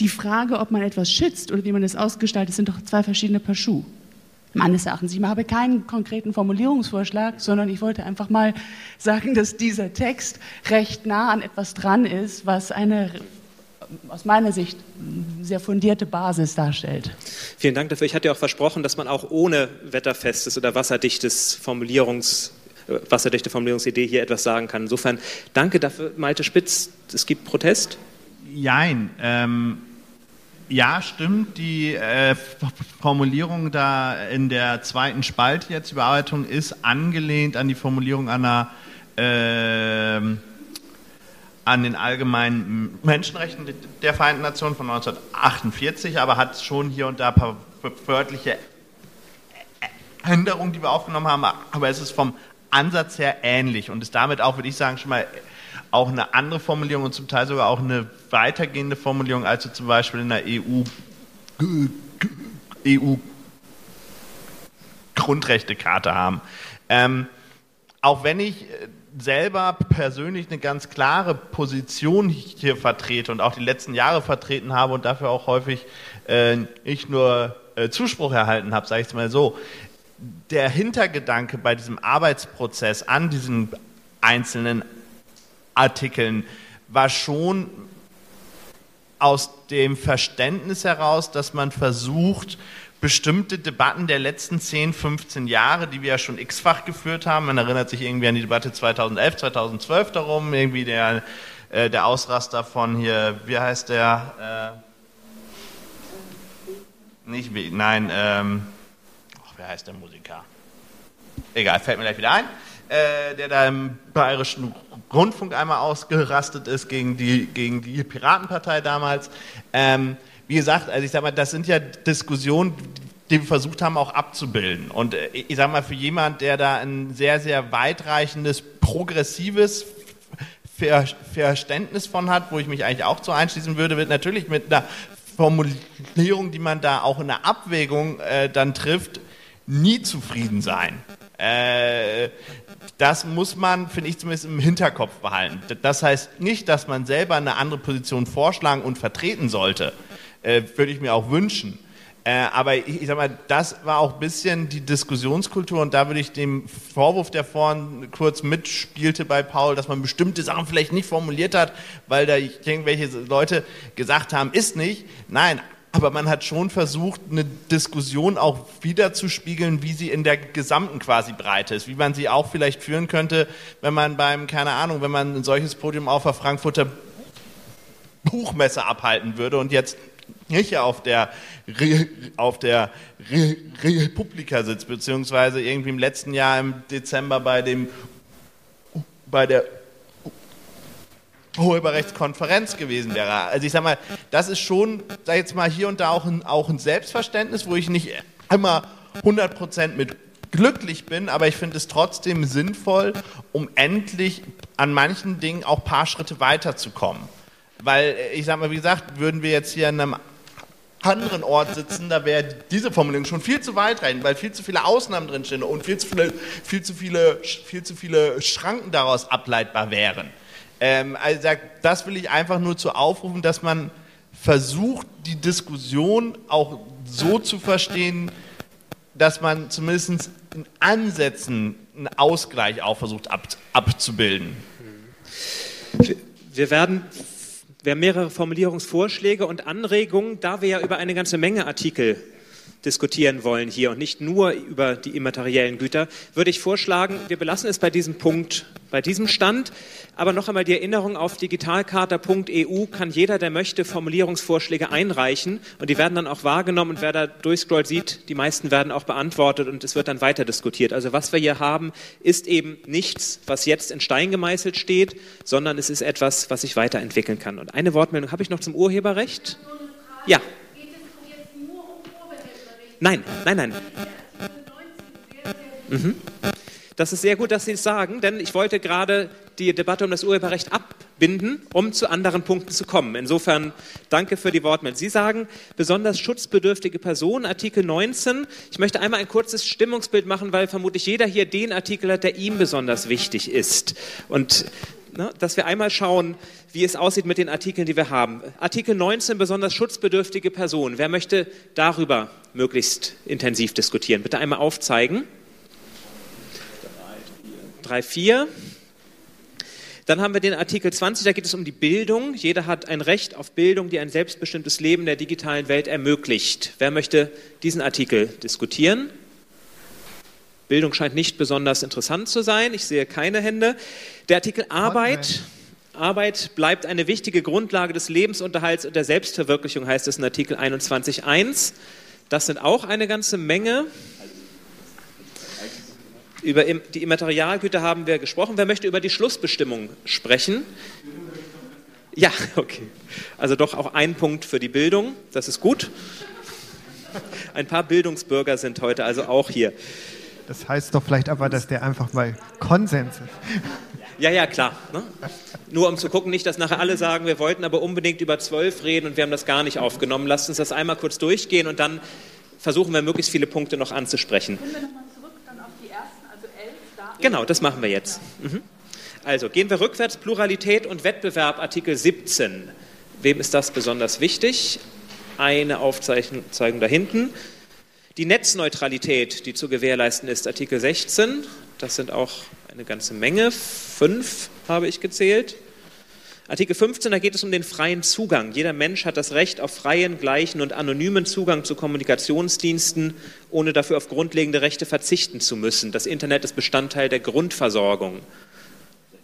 Speaker 11: die Frage, ob man etwas schützt oder wie man es ausgestaltet, sind doch zwei verschiedene Paar Schuhe. Meines Erachtens. Ich habe keinen konkreten Formulierungsvorschlag, sondern ich wollte einfach mal sagen, dass dieser Text recht nah an etwas dran ist, was eine aus meiner Sicht sehr fundierte Basis darstellt.
Speaker 1: Vielen Dank dafür. Ich hatte ja auch versprochen, dass man auch ohne wetterfestes oder wasserdichtes Formulierungs äh, wasserdichte Formulierungsidee hier etwas sagen kann. Insofern danke dafür, Malte Spitz. Es gibt Protest?
Speaker 5: Jein. Ähm, Ja, stimmt. Die äh, Formulierung da in der zweiten Spalte jetzt Überarbeitung ist angelehnt an die Formulierung einer äh, an den allgemeinen Menschenrechten der Vereinten Nationen von 1948, aber hat schon hier und da ein paar wörtliche Änderungen, die wir aufgenommen haben, aber es ist vom Ansatz her ähnlich und ist damit auch, würde ich sagen, schon mal auch eine andere Formulierung und zum Teil sogar auch eine weitergehende Formulierung, als wir zum Beispiel in der EU, EU Grundrechtecharta haben. Ähm, auch wenn ich äh, selber persönlich eine ganz klare Position hier vertrete und auch die letzten Jahre vertreten habe und dafür auch häufig äh, nicht nur äh, Zuspruch erhalten habe, sage ich es mal so. Der Hintergedanke bei diesem Arbeitsprozess an diesen einzelnen Artikeln war schon aus dem Verständnis heraus, dass man versucht, bestimmte Debatten der letzten 10, 15 Jahre, die wir ja schon x-fach geführt haben, man erinnert sich irgendwie an die Debatte 2011, 2012 darum, irgendwie der, äh, der Ausraster von hier, wie heißt der? Äh, nicht, nein, ähm, ach, wer heißt der Musiker? Egal, fällt mir gleich wieder ein. Äh, der da im bayerischen Rundfunk einmal ausgerastet ist gegen die, gegen die Piratenpartei damals. Ähm, wie gesagt, also ich sag mal, das sind ja Diskussionen, die wir versucht haben auch abzubilden. Und äh, ich sag mal, für jemand, der da ein sehr, sehr weitreichendes, progressives Verständnis von hat, wo ich mich eigentlich auch zu einschließen würde, wird natürlich mit einer Formulierung, die man da auch in der Abwägung äh, dann trifft, nie zufrieden sein. Äh, das muss man, finde ich zumindest, im Hinterkopf behalten. Das heißt nicht, dass man selber eine andere Position vorschlagen und vertreten sollte. Äh, würde ich mir auch wünschen. Äh, aber ich, ich sag mal, das war auch ein bisschen die Diskussionskultur und da würde ich dem Vorwurf, der vorhin kurz mitspielte bei Paul, dass man bestimmte Sachen vielleicht nicht formuliert hat, weil da irgendwelche Leute gesagt haben, ist nicht. Nein, aber man hat schon versucht, eine Diskussion auch wiederzuspiegeln, wie sie in der gesamten quasi Breite ist, wie man sie auch vielleicht führen könnte, wenn man beim, keine Ahnung, wenn man ein solches Podium auf der Frankfurter Buchmesse abhalten würde und jetzt nicht auf der, auf der Republika sitzt, beziehungsweise irgendwie im letzten Jahr im Dezember bei dem, bei der Urheberrechtskonferenz gewesen wäre. Also ich sag mal, das ist schon, sag jetzt mal, hier und da auch ein, auch ein Selbstverständnis, wo ich nicht immer 100% mit glücklich bin, aber ich finde es trotzdem sinnvoll, um endlich an manchen Dingen auch ein paar Schritte weiterzukommen. Weil, ich sag mal, wie gesagt, würden wir jetzt hier an einem anderen Ort sitzen, da wäre diese Formulierung schon viel zu weit rein, weil viel zu viele Ausnahmen drinstehen und viel zu viele, viel zu viele, viel zu viele Schranken daraus ableitbar wären. Ähm, also das will ich einfach nur zu aufrufen, dass man versucht, die Diskussion auch so zu verstehen, dass man zumindest in Ansätzen einen Ausgleich auch versucht ab, abzubilden.
Speaker 1: Wir werden wir haben mehrere Formulierungsvorschläge und Anregungen, da wir ja über eine ganze Menge Artikel diskutieren wollen hier und nicht nur über die immateriellen Güter, würde ich vorschlagen, wir belassen es bei diesem Punkt, bei diesem Stand. Aber noch einmal die Erinnerung auf digitalkarte.eu kann jeder, der möchte, Formulierungsvorschläge einreichen und die werden dann auch wahrgenommen und wer da durchscrollt, sieht, die meisten werden auch beantwortet und es wird dann weiter diskutiert. Also was wir hier haben, ist eben nichts, was jetzt in Stein gemeißelt steht, sondern es ist etwas, was sich weiterentwickeln kann. Und eine Wortmeldung habe ich noch zum Urheberrecht. Ja. Nein, nein, nein. Mhm. Das ist sehr gut, dass Sie es sagen, denn ich wollte gerade die Debatte um das Urheberrecht abbinden, um zu anderen Punkten zu kommen. Insofern danke für die Wortmeldung. Sie sagen, besonders schutzbedürftige Personen, Artikel 19. Ich möchte einmal ein kurzes Stimmungsbild machen, weil vermutlich jeder hier den Artikel hat, der ihm besonders wichtig ist. Und ne, dass wir einmal schauen, wie es aussieht mit den Artikeln, die wir haben. Artikel 19, besonders schutzbedürftige Personen. Wer möchte darüber möglichst intensiv diskutieren? Bitte einmal aufzeigen. 3, 4. Dann haben wir den Artikel 20, da geht es um die Bildung. Jeder hat ein Recht auf Bildung, die ein selbstbestimmtes Leben in der digitalen Welt ermöglicht. Wer möchte diesen Artikel diskutieren? Bildung scheint nicht besonders interessant zu sein. Ich sehe keine Hände. Der Artikel Arbeit. Arbeit bleibt eine wichtige Grundlage des Lebensunterhalts und der Selbstverwirklichung, heißt es in Artikel 21.1. Das sind auch eine ganze Menge. Über die Immaterialgüter haben wir gesprochen. Wer möchte über die Schlussbestimmung sprechen? Ja, okay. Also doch auch ein Punkt für die Bildung. Das ist gut. Ein paar Bildungsbürger sind heute also auch hier.
Speaker 8: Das heißt doch vielleicht aber, dass der einfach mal Konsens ist.
Speaker 1: Ja, ja, klar. Ne? Nur um zu gucken, nicht, dass nachher alle sagen, wir wollten aber unbedingt über zwölf reden und wir haben das gar nicht aufgenommen. Lasst uns das einmal kurz durchgehen und dann versuchen wir möglichst viele Punkte noch anzusprechen. Können wir nochmal zurück dann auf die ersten, also elf? Da genau, das machen wir jetzt. Mhm. Also gehen wir rückwärts, Pluralität und Wettbewerb, Artikel 17. Wem ist das besonders wichtig? Eine Aufzeichnung da hinten. Die Netzneutralität, die zu gewährleisten ist, Artikel 16. Das sind auch eine ganze Menge. Fünf habe ich gezählt. Artikel 15, da geht es um den freien Zugang. Jeder Mensch hat das Recht auf freien, gleichen und anonymen Zugang zu Kommunikationsdiensten, ohne dafür auf grundlegende Rechte verzichten zu müssen. Das Internet ist Bestandteil der Grundversorgung.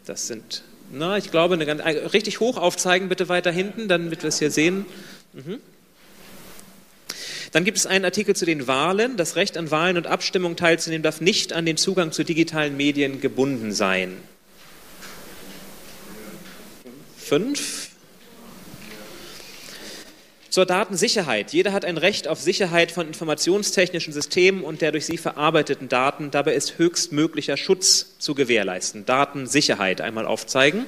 Speaker 1: Das sind, na, ich glaube, eine ganz, richtig hoch aufzeigen bitte weiter hinten, damit wir es hier sehen. Mhm. Dann gibt es einen Artikel zu den Wahlen. Das Recht an Wahlen und Abstimmungen teilzunehmen darf nicht an den Zugang zu digitalen Medien gebunden sein. Fünf. Zur Datensicherheit. Jeder hat ein Recht auf Sicherheit von informationstechnischen Systemen und der durch sie verarbeiteten Daten. Dabei ist höchstmöglicher Schutz zu gewährleisten. Datensicherheit einmal aufzeigen.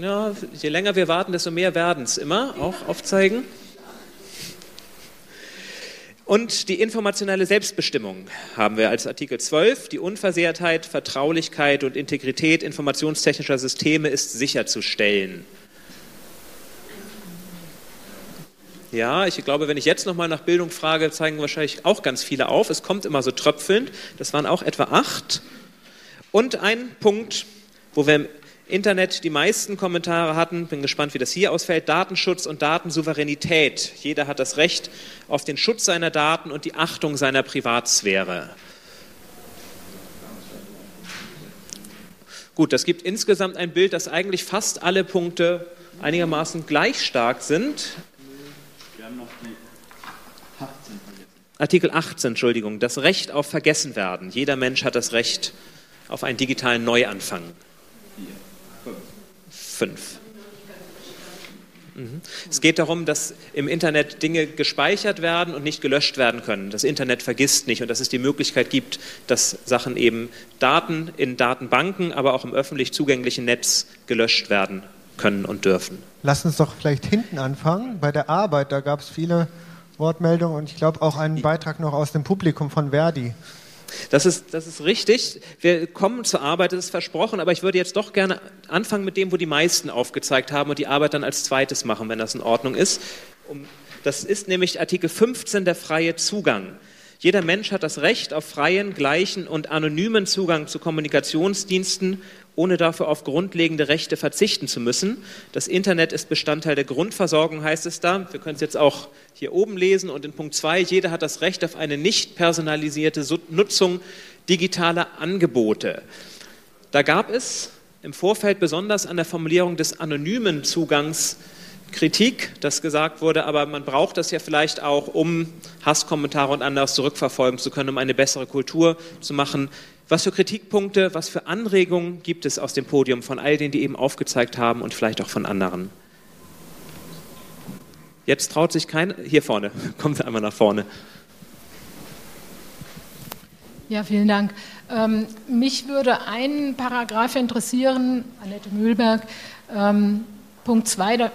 Speaker 1: Ja, je länger wir warten, desto mehr werden es immer. Auch aufzeigen. Und die informationelle Selbstbestimmung haben wir als Artikel 12. Die Unversehrtheit, Vertraulichkeit und Integrität informationstechnischer Systeme ist sicherzustellen. Ja, ich glaube, wenn ich jetzt nochmal nach Bildung frage, zeigen wahrscheinlich auch ganz viele auf. Es kommt immer so tröpfelnd. Das waren auch etwa acht. Und ein Punkt, wo wir Internet die meisten Kommentare hatten. Bin gespannt, wie das hier ausfällt. Datenschutz und Datensouveränität. Jeder hat das Recht auf den Schutz seiner Daten und die Achtung seiner Privatsphäre. Gut, das gibt insgesamt ein Bild, dass eigentlich fast alle Punkte einigermaßen gleich stark sind. Wir haben noch die 18 Artikel 18, Entschuldigung, das Recht auf Vergessenwerden. Jeder Mensch hat das Recht auf einen digitalen Neuanfang. 5. Mhm. Es geht darum, dass im Internet Dinge gespeichert werden und nicht gelöscht werden können. Das Internet vergisst nicht und dass es die Möglichkeit gibt, dass Sachen eben Daten in Datenbanken, aber auch im öffentlich zugänglichen Netz gelöscht werden können und dürfen.
Speaker 8: Lass uns doch vielleicht hinten anfangen. Bei der Arbeit, da gab es viele Wortmeldungen und ich glaube auch einen Beitrag noch aus dem Publikum von Verdi.
Speaker 1: Das ist, das ist richtig. Wir kommen zur Arbeit, das ist versprochen, aber ich würde jetzt doch gerne anfangen mit dem, wo die meisten aufgezeigt haben und die Arbeit dann als zweites machen, wenn das in Ordnung ist. das ist nämlich Artikel 15, der freie Zugang. Jeder Mensch hat das Recht auf freien, gleichen und anonymen Zugang zu Kommunikationsdiensten ohne dafür auf grundlegende Rechte verzichten zu müssen. Das Internet ist Bestandteil der Grundversorgung, heißt es da. Wir können es jetzt auch hier oben lesen und in Punkt 2, jeder hat das Recht auf eine nicht personalisierte Nutzung digitaler Angebote. Da gab es im Vorfeld besonders an der Formulierung des anonymen Zugangs Kritik, dass gesagt wurde, aber man braucht das ja vielleicht auch, um Hasskommentare und anderes zurückverfolgen zu können, um eine bessere Kultur zu machen. Was für Kritikpunkte, was für Anregungen gibt es aus dem Podium von all denen, die eben aufgezeigt haben und vielleicht auch von anderen? Jetzt traut sich keiner. Hier vorne, Sie einmal nach vorne.
Speaker 12: Ja, vielen Dank. Ähm, mich würde ein Paragraph interessieren, Annette Mühlberg, ähm, Punkt 2,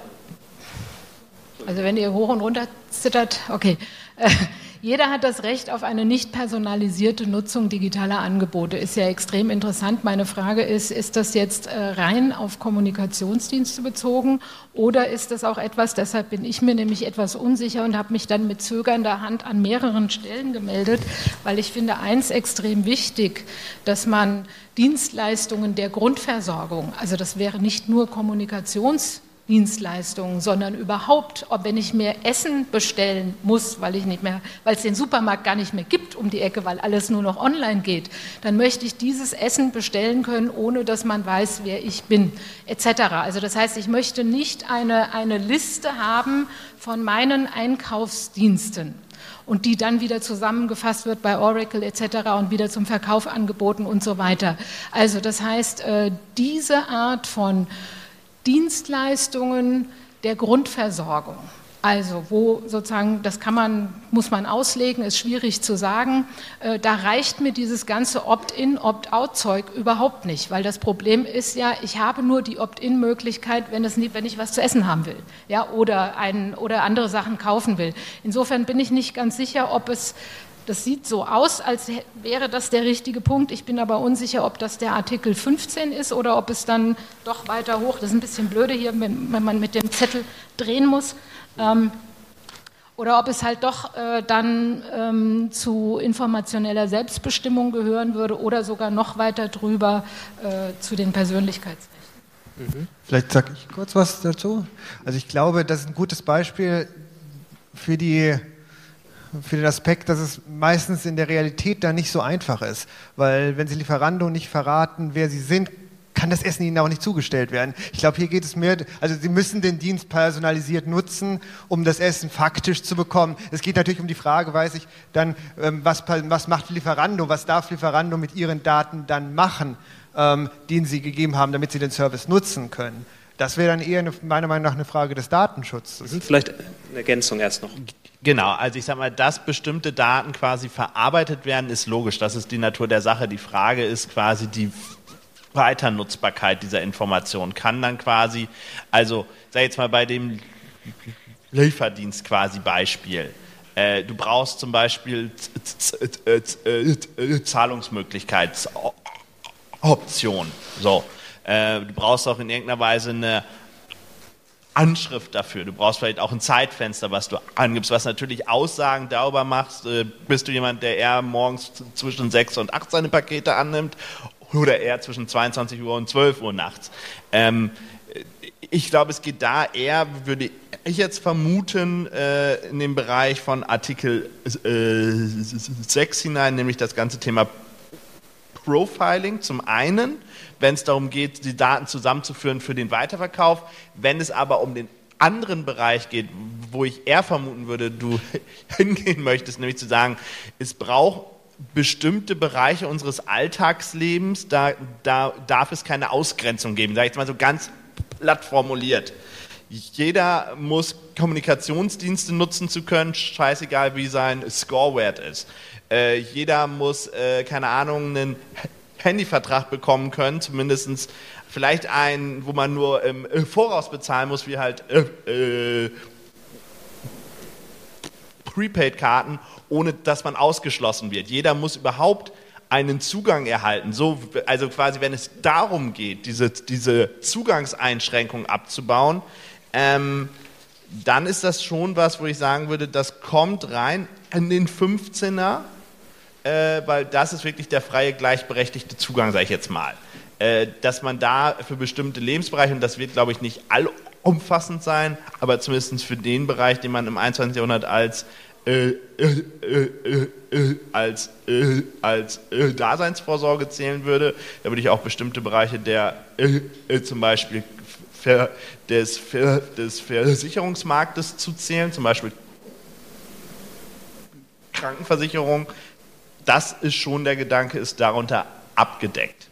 Speaker 12: also wenn ihr hoch und runter zittert, okay. Jeder hat das Recht auf eine nicht personalisierte Nutzung digitaler Angebote. Ist ja extrem interessant. Meine Frage ist, ist das jetzt äh, rein auf Kommunikationsdienste bezogen oder ist das auch etwas, deshalb bin ich mir nämlich etwas unsicher und habe mich dann mit zögernder Hand an mehreren Stellen gemeldet, weil ich finde eins extrem wichtig, dass man Dienstleistungen der Grundversorgung, also das wäre nicht nur Kommunikationsdienste, Dienstleistungen, sondern überhaupt, ob wenn ich mir Essen bestellen muss, weil ich nicht mehr, weil es den Supermarkt gar nicht mehr gibt um die Ecke, weil alles nur noch online geht, dann möchte ich dieses Essen bestellen können, ohne dass man weiß, wer ich bin, etc. Also das heißt, ich möchte nicht eine, eine Liste haben von meinen Einkaufsdiensten und die dann wieder zusammengefasst wird bei Oracle etc. und wieder zum Verkauf angeboten und so weiter. Also das heißt, äh, diese Art von Dienstleistungen der Grundversorgung. Also wo sozusagen, das kann man, muss man auslegen, ist schwierig zu sagen. Äh, da reicht mir dieses ganze Opt-in, Opt-out-Zeug überhaupt nicht, weil das Problem ist ja, ich habe nur die Opt-in-Möglichkeit, wenn, wenn ich was zu essen haben will, ja, oder, ein, oder andere Sachen kaufen will. Insofern bin ich nicht ganz sicher, ob es das sieht so aus, als wäre das der richtige Punkt. Ich bin aber unsicher, ob das der Artikel 15 ist oder ob es dann doch weiter hoch. Das ist ein bisschen blöde hier, wenn, wenn man mit dem Zettel drehen muss. Ähm, oder ob es halt doch äh, dann ähm, zu informationeller Selbstbestimmung gehören würde oder sogar noch weiter drüber äh, zu den Persönlichkeitsrechten.
Speaker 8: Mhm. Vielleicht sage ich kurz was dazu. Also ich glaube, das ist ein gutes Beispiel für die für den Aspekt, dass es meistens in der Realität da nicht so einfach ist. Weil wenn Sie Lieferando nicht verraten, wer Sie sind, kann das Essen Ihnen auch nicht zugestellt werden. Ich glaube, hier geht es mehr, also Sie müssen den Dienst personalisiert nutzen, um das Essen faktisch zu bekommen. Es geht natürlich um die Frage, weiß ich, dann, ähm, was, was macht Lieferando, was darf Lieferando mit Ihren Daten dann machen, ähm, die Sie gegeben haben, damit Sie den Service nutzen können. Das wäre dann eher eine, meiner Meinung nach eine Frage des Datenschutzes.
Speaker 1: Vielleicht eine Ergänzung erst noch.
Speaker 5: Genau, also ich sage mal, dass bestimmte Daten quasi verarbeitet werden, ist logisch. Das ist die Natur der Sache. Die Frage ist quasi die Weiternutzbarkeit dieser Information. Kann dann quasi, also sag jetzt mal bei dem Lieferdienst quasi Beispiel. Äh, du brauchst zum Beispiel Zahlungsmöglichkeitsoption. So, äh, du brauchst auch in irgendeiner Weise eine Anschrift dafür. Du brauchst vielleicht auch ein Zeitfenster, was du angibst, was natürlich Aussagen darüber machst, äh, bist du jemand, der eher morgens zwischen 6 und 8 seine Pakete annimmt oder eher zwischen 22 Uhr und 12 Uhr nachts. Ähm, ich glaube, es geht da eher, würde ich jetzt vermuten, äh, in den Bereich von Artikel äh, 6 hinein, nämlich das ganze Thema Profiling zum einen wenn es darum geht, die Daten zusammenzuführen für den Weiterverkauf. Wenn es aber um den anderen Bereich geht, wo ich eher vermuten würde, du hingehen möchtest, nämlich zu sagen, es braucht bestimmte Bereiche unseres Alltagslebens, da, da darf es keine Ausgrenzung geben, sage ich jetzt mal so ganz platt formuliert. Jeder muss Kommunikationsdienste nutzen zu können, scheißegal wie sein Scorewert ist. Äh, jeder muss, äh, keine Ahnung, einen Handyvertrag bekommen können, zumindest vielleicht einen, wo man nur im Voraus bezahlen muss, wie halt äh, äh, Prepaid-Karten, ohne dass man ausgeschlossen wird. Jeder muss überhaupt einen Zugang erhalten. So, also quasi, wenn es darum geht, diese, diese Zugangseinschränkung abzubauen, ähm, dann ist das schon was, wo ich sagen würde, das kommt rein in den 15er äh, weil das ist wirklich der freie, gleichberechtigte Zugang, sage ich jetzt mal. Äh, dass man da für bestimmte Lebensbereiche, und das wird, glaube ich, nicht allumfassend sein, aber zumindest für den Bereich, den man im 21. Jahrhundert als äh, äh, äh, äh als, als Daseinsvorsorge zählen würde. Da würde ich auch bestimmte Bereiche der zum Beispiel des, des Versicherungsmarktes zuzählen, zum Beispiel Krankenversicherung, das ist schon der Gedanke, ist darunter abgedeckt.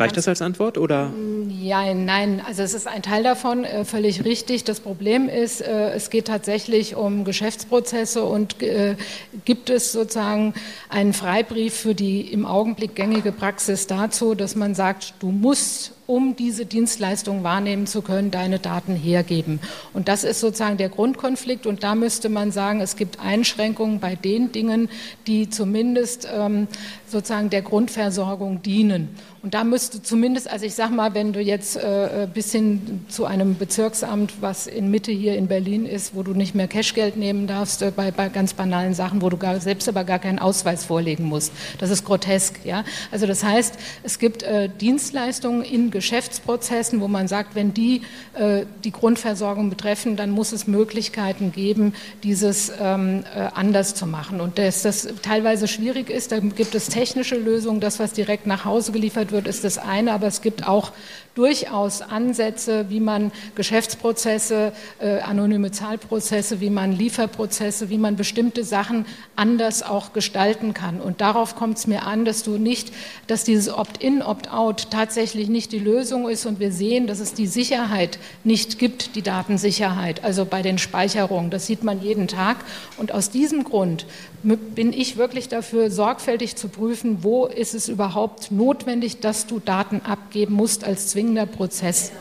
Speaker 1: Reicht das als Antwort oder?
Speaker 12: Ja, nein, also es ist ein Teil davon, äh, völlig richtig. Das Problem ist, äh, es geht tatsächlich um Geschäftsprozesse und äh, gibt es sozusagen einen Freibrief für die im Augenblick gängige Praxis dazu, dass man sagt, du musst um diese Dienstleistung wahrnehmen zu können, deine Daten hergeben. Und das ist sozusagen der Grundkonflikt. Und da müsste man sagen, es gibt Einschränkungen bei den Dingen, die zumindest ähm, sozusagen der Grundversorgung dienen. Und da müsste zumindest, also ich sage mal, wenn du jetzt äh, bis hin zu einem Bezirksamt, was in Mitte hier in Berlin ist, wo du nicht mehr Cashgeld nehmen darfst, äh, bei, bei, ganz banalen Sachen, wo du gar, selbst aber gar keinen Ausweis vorlegen musst. Das ist grotesk. Ja? Also das heißt, es gibt äh, Dienstleistungen in Geschäftsprozessen, wo man sagt, wenn die äh, die Grundversorgung betreffen, dann muss es Möglichkeiten geben, dieses ähm, äh, anders zu machen. Und dass das teilweise schwierig ist, da gibt es technische Lösungen. Das, was direkt nach Hause geliefert wird, ist das eine, aber es gibt auch durchaus Ansätze, wie man Geschäftsprozesse, äh, anonyme Zahlprozesse, wie man Lieferprozesse, wie man bestimmte Sachen anders auch gestalten kann. Und darauf kommt es mir an, dass du nicht, dass dieses Opt-in, Opt-out tatsächlich nicht die Lösung ist und wir sehen, dass es die Sicherheit nicht gibt, die Datensicherheit, also bei den Speicherungen. Das sieht man jeden Tag. Und aus diesem Grund bin ich wirklich dafür, sorgfältig zu prüfen, wo ist es überhaupt notwendig, dass du Daten abgeben musst als zwingender Prozess.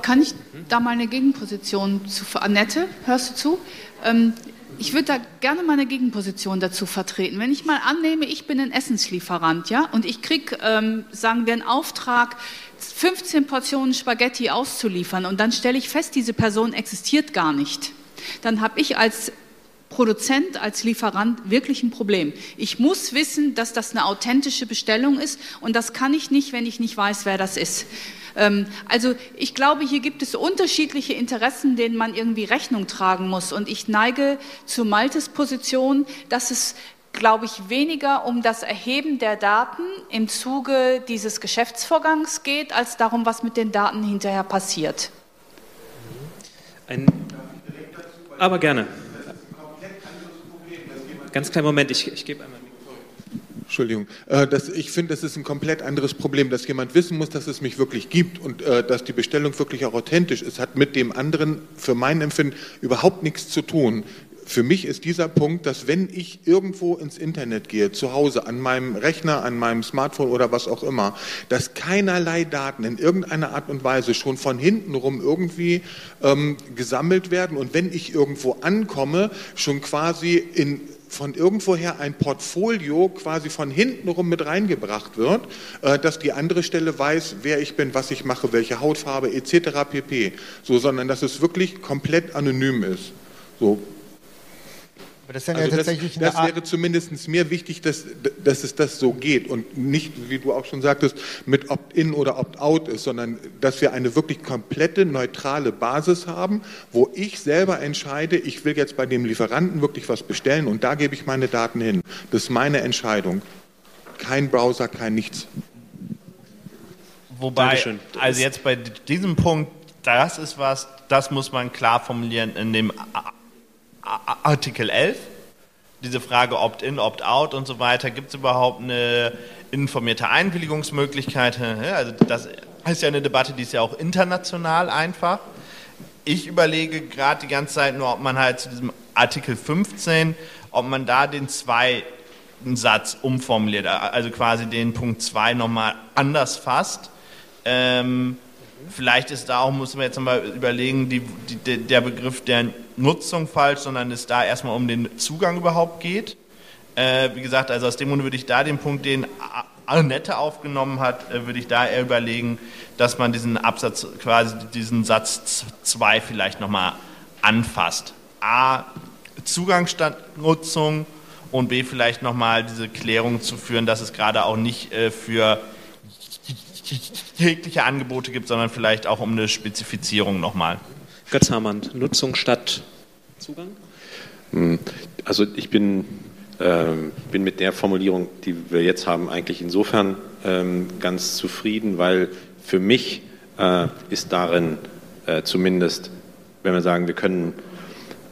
Speaker 2: Kann ich da mal eine Gegenposition zu Annette, hörst du zu? Ähm, ich würde da gerne meine Gegenposition dazu vertreten. Wenn ich mal annehme, ich bin ein Essenslieferant, ja, und ich kriege, ähm, sagen wir, einen Auftrag, 15 Portionen Spaghetti auszuliefern, und dann stelle ich fest, diese Person existiert gar nicht, dann habe ich als Produzent, als Lieferant wirklich ein Problem. Ich muss wissen, dass das eine authentische Bestellung ist und das kann ich nicht, wenn ich nicht weiß, wer das ist. Ähm, also ich glaube, hier gibt es unterschiedliche Interessen, denen man irgendwie Rechnung tragen muss. Und ich neige zu Maltes Position, dass es glaube ich, weniger um das Erheben der Daten im Zuge dieses Geschäftsvorgangs geht, als darum, was mit den Daten hinterher passiert.
Speaker 1: Ein, aber gerne. Ganz kleinen Moment, ich, ich gebe einmal.
Speaker 13: Entschuldigung. Äh, das, ich finde, das ist ein komplett anderes Problem, dass jemand wissen muss, dass es mich wirklich gibt und äh, dass die Bestellung wirklich auch authentisch ist, hat mit dem anderen für mein Empfinden überhaupt nichts zu tun. Für mich ist dieser Punkt, dass wenn ich irgendwo ins Internet gehe, zu Hause, an meinem Rechner, an meinem Smartphone oder was auch immer, dass keinerlei Daten in irgendeiner Art und Weise schon von hinten rum irgendwie ähm, gesammelt werden und wenn ich irgendwo ankomme, schon quasi in von irgendwoher ein Portfolio quasi von hinten rum mit reingebracht wird, äh, dass die andere Stelle weiß, wer ich bin, was ich mache, welche Hautfarbe etc. pp. So, sondern dass es wirklich komplett anonym ist. So,
Speaker 14: aber das, also
Speaker 13: ja tatsächlich das, das wäre zumindest mir wichtig, dass, dass es das so geht und nicht, wie du auch schon sagtest, mit Opt-in oder Opt-out ist, sondern dass wir eine wirklich komplette neutrale Basis haben, wo ich selber entscheide, ich will jetzt bei dem Lieferanten wirklich was bestellen und da gebe ich meine Daten hin. Das ist meine Entscheidung. Kein Browser, kein nichts.
Speaker 5: Wobei, also jetzt bei diesem Punkt, das ist was, das muss man klar formulieren in dem Artikel 11, diese Frage Opt-in, Opt-out und so weiter, gibt es überhaupt eine informierte Einwilligungsmöglichkeit? Also das ist ja eine Debatte, die ist ja auch international einfach. Ich überlege gerade die ganze Zeit nur, ob man halt zu diesem Artikel 15, ob man da den zweiten Satz umformuliert, also quasi den Punkt 2 nochmal anders fasst. Ähm, vielleicht ist da auch, muss man jetzt mal überlegen, die, die, der Begriff der Nutzung falsch, sondern es da erstmal um den Zugang überhaupt geht. Äh, wie gesagt, also aus dem Grund würde ich da den Punkt, den Annette aufgenommen hat, äh, würde ich da eher überlegen, dass man diesen Absatz, quasi diesen Satz 2 vielleicht nochmal anfasst. A, Zugang statt Nutzung und B, vielleicht nochmal diese Klärung zu führen, dass es gerade auch nicht äh, für jegliche Angebote gibt, sondern vielleicht auch um eine Spezifizierung nochmal.
Speaker 1: Götz Hamann, Nutzung statt Zugang?
Speaker 3: Hm, also ich bin, äh, bin mit der Formulierung, die wir jetzt haben, eigentlich insofern ähm, ganz zufrieden, weil für mich äh, ist darin äh, zumindest, wenn wir sagen, wir können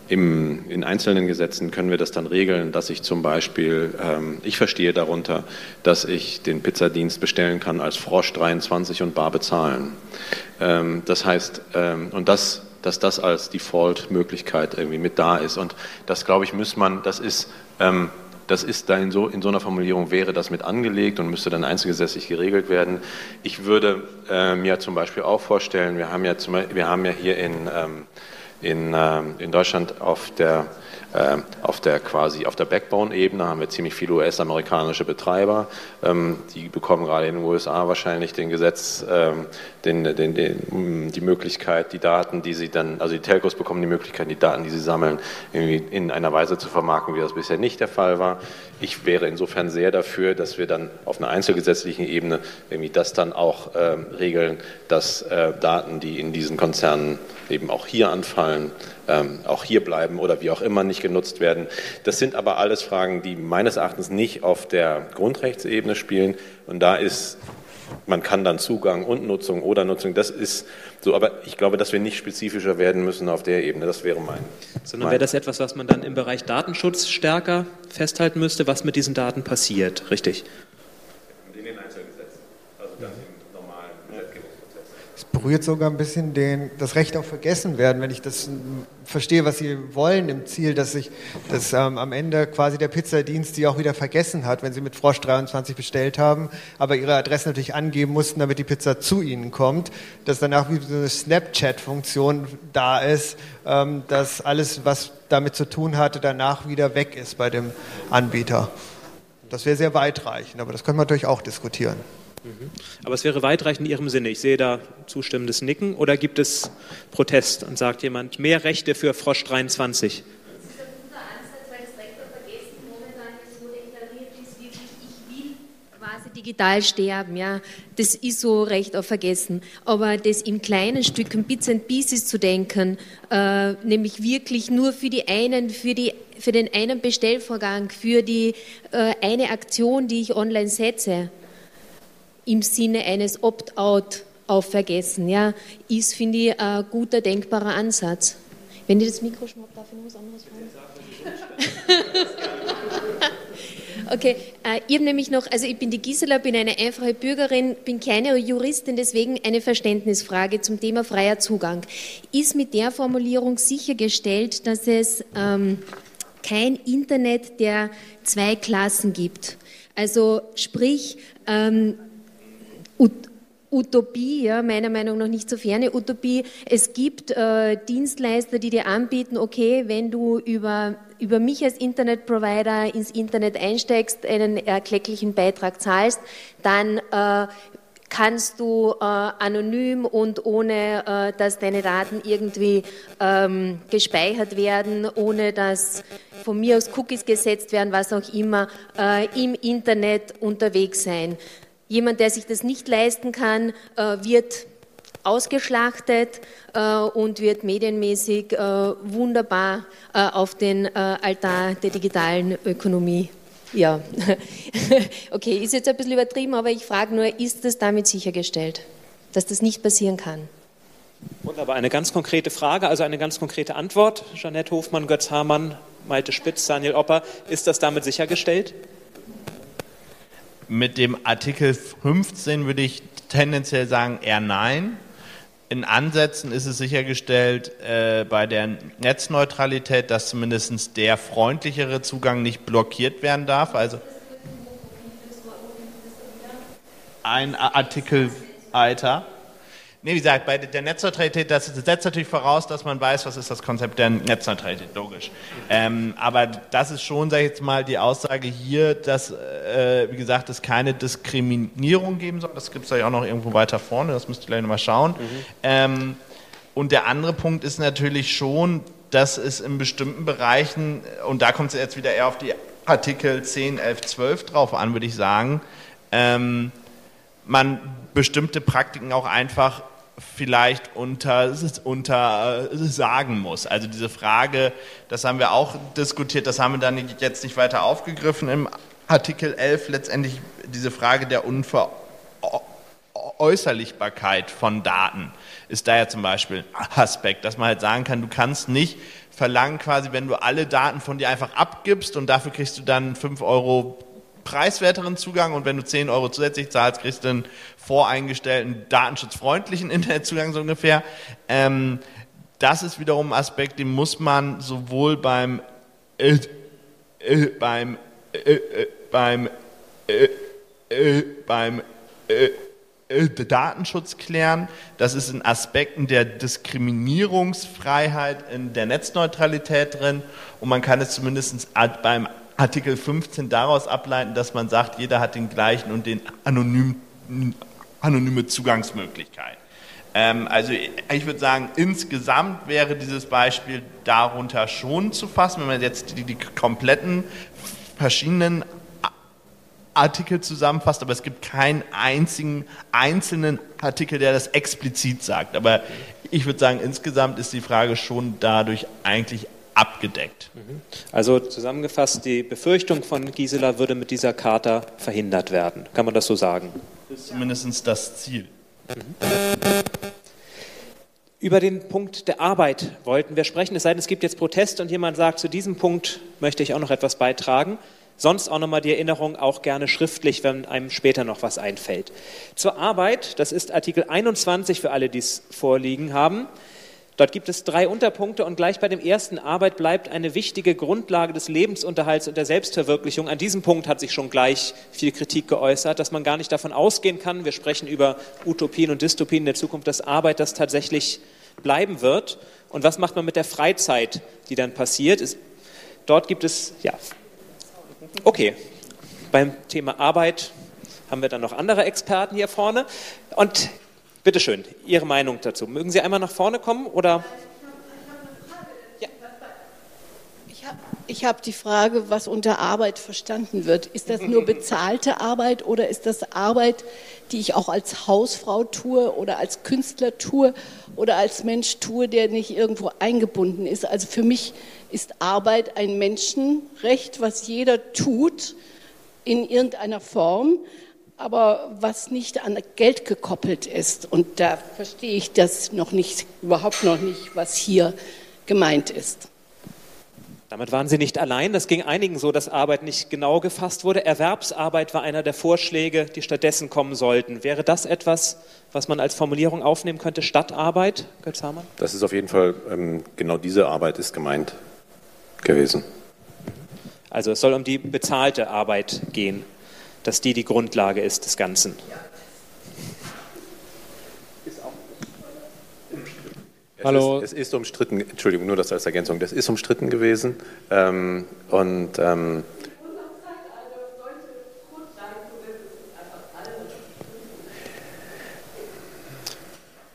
Speaker 3: im, in einzelnen Gesetzen können wir das dann regeln, dass ich zum Beispiel, ähm, ich verstehe darunter, dass ich den Pizzadienst bestellen kann als Frosch 23 und bar bezahlen. Ähm, das heißt, ähm, und das, dass das als Default-Möglichkeit irgendwie mit da ist. Und das, glaube ich, muss man, das ist, ähm, das ist da in so, in so einer Formulierung wäre das mit angelegt und müsste dann einzelgesetzlich geregelt werden. Ich würde äh, mir zum Beispiel auch vorstellen, wir haben ja, zum, wir haben ja hier in, ähm, in, ähm, in Deutschland auf der ähm, auf der quasi auf der Backbone-Ebene haben wir ziemlich viele US-amerikanische Betreiber. Ähm, die bekommen gerade in den USA wahrscheinlich den Gesetz, den, den, den, die Möglichkeit, die Daten, die sie dann, also die Telcos bekommen die Möglichkeit, die Daten, die sie sammeln, irgendwie in einer Weise zu vermarkten, wie das bisher nicht der Fall war. Ich wäre insofern sehr dafür, dass wir dann auf einer einzelgesetzlichen Ebene irgendwie das dann auch ähm, regeln, dass äh, Daten, die in diesen Konzernen eben auch hier anfallen, ähm, auch hier bleiben oder wie auch immer nicht genutzt werden. Das sind aber alles Fragen, die meines Erachtens nicht auf der Grundrechtsebene spielen. Und da ist, man kann dann Zugang und Nutzung oder Nutzung, das ist so, aber ich glaube, dass wir nicht spezifischer werden müssen auf der Ebene. Das wäre mein.
Speaker 1: Sondern wäre das etwas, was man dann im Bereich Datenschutz stärker festhalten müsste, was mit diesen Daten passiert, richtig?
Speaker 3: In den Einzelgesetzen. Also das im normalen Gesetzgebungsprozess.
Speaker 8: Es berührt sogar ein bisschen den, das Recht auf Vergessen werden, wenn ich das verstehe, was Sie wollen im Ziel, dass sich dass ähm, am Ende quasi der Pizzadienst Sie auch wieder vergessen hat, wenn Sie mit Frosch 23 bestellt haben, aber Ihre Adresse natürlich angeben mussten, damit die Pizza zu Ihnen kommt, dass danach wie so eine Snapchat-Funktion da ist, ähm, dass alles, was damit zu tun hatte, danach wieder weg ist bei dem Anbieter. Das wäre sehr weitreichend, aber das können wir natürlich auch diskutieren.
Speaker 1: Mhm. Aber es wäre weitreichend in Ihrem Sinne. Ich sehe da zustimmendes Nicken. Oder gibt es Protest und sagt jemand, mehr Rechte für Frosch 23?
Speaker 15: digital sterben, ja, das ist so recht auf vergessen. Aber das in kleinen Stücken, Bits and Pieces zu denken, äh, nämlich wirklich nur für die einen, für die für den einen Bestellvorgang, für die äh, eine Aktion, die ich online setze, im Sinne eines Opt-out auf Vergessen, ja, ist, finde ich, ein guter, denkbarer Ansatz. Wenn ich das Mikro schnapp, darf ich noch was anderes fragen? Okay, äh, ich habe nämlich noch, also ich bin die Gisela, bin eine einfache Bürgerin, bin keine Juristin, deswegen eine Verständnisfrage zum Thema freier Zugang. Ist mit der Formulierung sichergestellt, dass es ähm, kein Internet der zwei Klassen gibt? Also sprich, ähm, Utopie, ja, meiner Meinung nach nicht so ferne Utopie. Es gibt äh, Dienstleister, die dir anbieten, okay, wenn du über, über mich als Internetprovider ins Internet einsteigst, einen erklecklichen Beitrag zahlst, dann äh, kannst du äh, anonym und ohne, äh, dass deine Daten irgendwie ähm, gespeichert werden, ohne dass von mir aus Cookies gesetzt werden, was auch immer, äh, im Internet unterwegs sein. Jemand, der sich das nicht leisten kann, äh, wird ausgeschlachtet äh, und wird medienmäßig äh, wunderbar auf den Altar der digitalen Ökonomie. Ja, okay, ist jetzt ein bisschen übertrieben, aber ich frage nur, ist das damit sichergestellt, dass das nicht passieren kann?
Speaker 1: Wunderbar, eine ganz konkrete Frage, also eine ganz konkrete Antwort. Jeanette Hofmann, Götz Hamann, Malte Spitz, Daniel Opper, ist das damit sichergestellt?
Speaker 5: Mit dem Artikel 15 würde ich tendenziell sagen eher nein. In Ansätzen ist es sichergestellt äh, bei der Netzneutralität, dass zumindest der freundlichere Zugang nicht blockiert werden darf. Also ein Artikel weiter. Nee, wie gesagt, bei der Netzneutralität, das setzt natürlich voraus, dass man weiß, was ist das Konzept der Netzneutralität, logisch. Ähm, aber das ist schon, sage ich jetzt mal, die Aussage hier, dass, äh, wie gesagt, es keine Diskriminierung geben soll. Das gibt es ja auch noch irgendwo weiter vorne, das müsst ihr gleich nochmal schauen. Mhm. Ähm, und der andere Punkt ist natürlich schon, dass es in bestimmten Bereichen, und da kommt es jetzt wieder eher auf die Artikel 10, 11, 12 drauf an, würde ich sagen, ähm, man bestimmte Praktiken auch einfach vielleicht unter, unter sagen muss. Also diese Frage, das haben wir auch diskutiert, das haben wir dann jetzt nicht weiter aufgegriffen im Artikel 11, letztendlich diese Frage der Unveräußerlichbarkeit von Daten ist da ja zum Beispiel ein Aspekt, dass man halt sagen kann, du kannst nicht verlangen quasi, wenn du alle Daten von dir einfach abgibst und dafür kriegst du dann 5 Euro preiswerteren Zugang und wenn du 10 Euro zusätzlich zahlst, kriegst du einen voreingestellten, datenschutzfreundlichen Internetzugang so ungefähr. Ähm, das ist wiederum ein Aspekt, den muss man sowohl beim äh, äh, beim äh, äh beim äh, äh, beim Datenschutz klären. Das ist in Aspekten der Diskriminierungsfreiheit in der Netzneutralität drin. Und man kann es zumindest beim Artikel 15 daraus ableiten, dass man sagt, jeder hat den gleichen und den anonym, anonyme Zugangsmöglichkeit. Ähm, also ich würde sagen, insgesamt wäre dieses Beispiel darunter schon zu fassen, wenn man jetzt die, die kompletten verschiedenen Artikel zusammenfasst, aber es gibt keinen einzigen einzelnen Artikel, der das explizit sagt. Aber ich würde sagen, insgesamt ist die Frage schon dadurch eigentlich abgedeckt.
Speaker 1: Mhm. Also zusammengefasst, die Befürchtung von Gisela würde mit dieser Charta verhindert werden. Kann man das so sagen?
Speaker 5: Das ist zumindest das Ziel. Mhm.
Speaker 1: Über den Punkt der Arbeit wollten wir sprechen, es sei denn, es gibt jetzt Proteste und jemand sagt, zu diesem Punkt möchte ich auch noch etwas beitragen. Sonst auch nochmal die Erinnerung, auch gerne schriftlich, wenn einem später noch was einfällt. Zur Arbeit, das ist Artikel 21 für alle, die es vorliegen haben. Dort gibt es drei Unterpunkte und gleich bei dem ersten Arbeit bleibt eine wichtige Grundlage des Lebensunterhalts und der Selbstverwirklichung. An diesem Punkt hat sich schon gleich viel Kritik geäußert, dass man gar nicht davon ausgehen kann, wir sprechen über Utopien und Dystopien in der Zukunft, dass Arbeit das tatsächlich bleiben wird. Und was macht man mit der Freizeit, die dann passiert? Dort gibt es ja, Okay, beim Thema Arbeit haben wir dann noch andere Experten hier vorne. Und bitteschön, Ihre Meinung dazu. Mögen Sie einmal nach vorne kommen oder?
Speaker 16: Ich habe die Frage, was unter Arbeit verstanden wird. Ist das nur bezahlte Arbeit oder ist das Arbeit, die ich auch als Hausfrau tue oder als Künstler tue oder als Mensch tue, der nicht irgendwo eingebunden ist? Also für mich ist Arbeit ein Menschenrecht, was jeder tut in irgendeiner Form, aber was nicht an Geld gekoppelt ist. Und da verstehe ich das noch nicht, überhaupt noch nicht, was hier gemeint ist.
Speaker 1: Damit waren Sie nicht allein. Das ging einigen so, dass Arbeit nicht genau gefasst wurde. Erwerbsarbeit war einer der Vorschläge, die stattdessen kommen sollten. Wäre das etwas, was man als Formulierung aufnehmen könnte, statt Arbeit, Götz Hamann?
Speaker 3: Das ist auf jeden Fall, ähm, genau diese Arbeit ist gemeint gewesen.
Speaker 1: Also es soll um die bezahlte Arbeit gehen, dass die die Grundlage ist des Ganzen. Ja.
Speaker 3: Hallo. Es ist, es ist, umstritten, Entschuldigung, nur das als Ergänzung, das ist umstritten gewesen. Ähm, und ähm,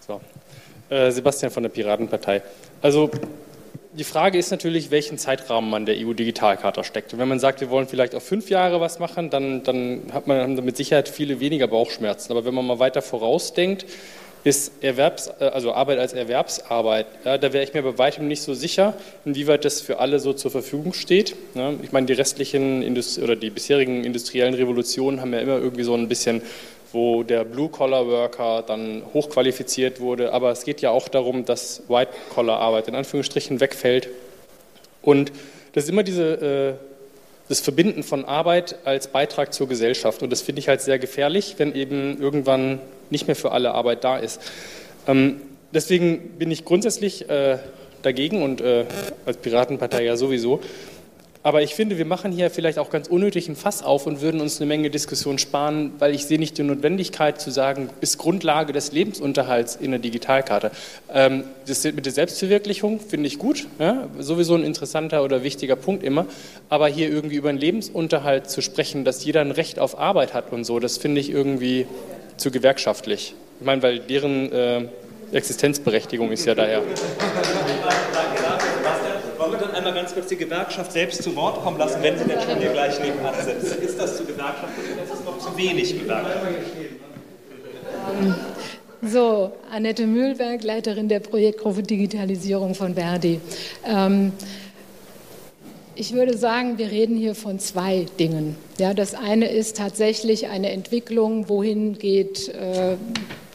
Speaker 17: so. Äh, Sebastian von der Piratenpartei. Also die Frage ist natürlich, welchen Zeitrahmen man der EU-Digitalkarte steckt. Und wenn man sagt, wir wollen vielleicht auf fünf Jahre was machen, dann, dann hat man mit Sicherheit viele weniger Bauchschmerzen. Aber wenn man mal weiter vorausdenkt, ist Erwerbs, äh, also Arbeit als Erwerbsarbeit. Ja, da wäre ich mir bei weitem nicht so sicher, inwieweit das für alle so zur Verfügung steht. Ja, ich meine, die restlichen Indust oder die bisherigen industriellen Revolutionen haben ja immer irgendwie so ein bisschen wo der Blue-Collar-Worker dann hochqualifiziert wurde. Aber es geht ja auch darum, dass White-Collar-Arbeit in Anführungsstrichen wegfällt. Und das ist immer diese, äh, das Verbinden von Arbeit als Beitrag zur Gesellschaft. Und das finde ich halt sehr gefährlich, wenn eben irgendwann nicht mehr für alle Arbeit da ist. Ähm, deswegen bin ich grundsätzlich äh, dagegen und äh, als Piratenpartei ja sowieso. Aber ich finde, wir machen hier vielleicht auch ganz unnötig ein Fass auf und würden uns eine Menge Diskussion sparen, weil ich sehe nicht die Notwendigkeit zu sagen, ist Grundlage des Lebensunterhalts in der Digitalkarte. Ähm, das mit der Selbstverwirklichung finde ich gut, ja? sowieso ein interessanter oder wichtiger Punkt immer. Aber hier irgendwie über einen Lebensunterhalt zu sprechen, dass jeder ein Recht auf Arbeit hat und so, das finde ich irgendwie zu gewerkschaftlich. Ich meine, weil deren äh, Existenzberechtigung ist ja daher.
Speaker 1: Wollen wir dann einmal ganz kurz die Gewerkschaft selbst zu Wort kommen lassen, wenn sie denn schon hier gleich nebenan sitzt? Ist das zu gewerkschaftlich oder ist es noch zu wenig Gewerkschaft?
Speaker 12: So, Annette Mühlberg, Leiterin der Projektgruppe Digitalisierung von Verdi. Ähm, ich würde sagen, wir reden hier von zwei Dingen. Ja, das eine ist tatsächlich eine Entwicklung, wohin geht äh,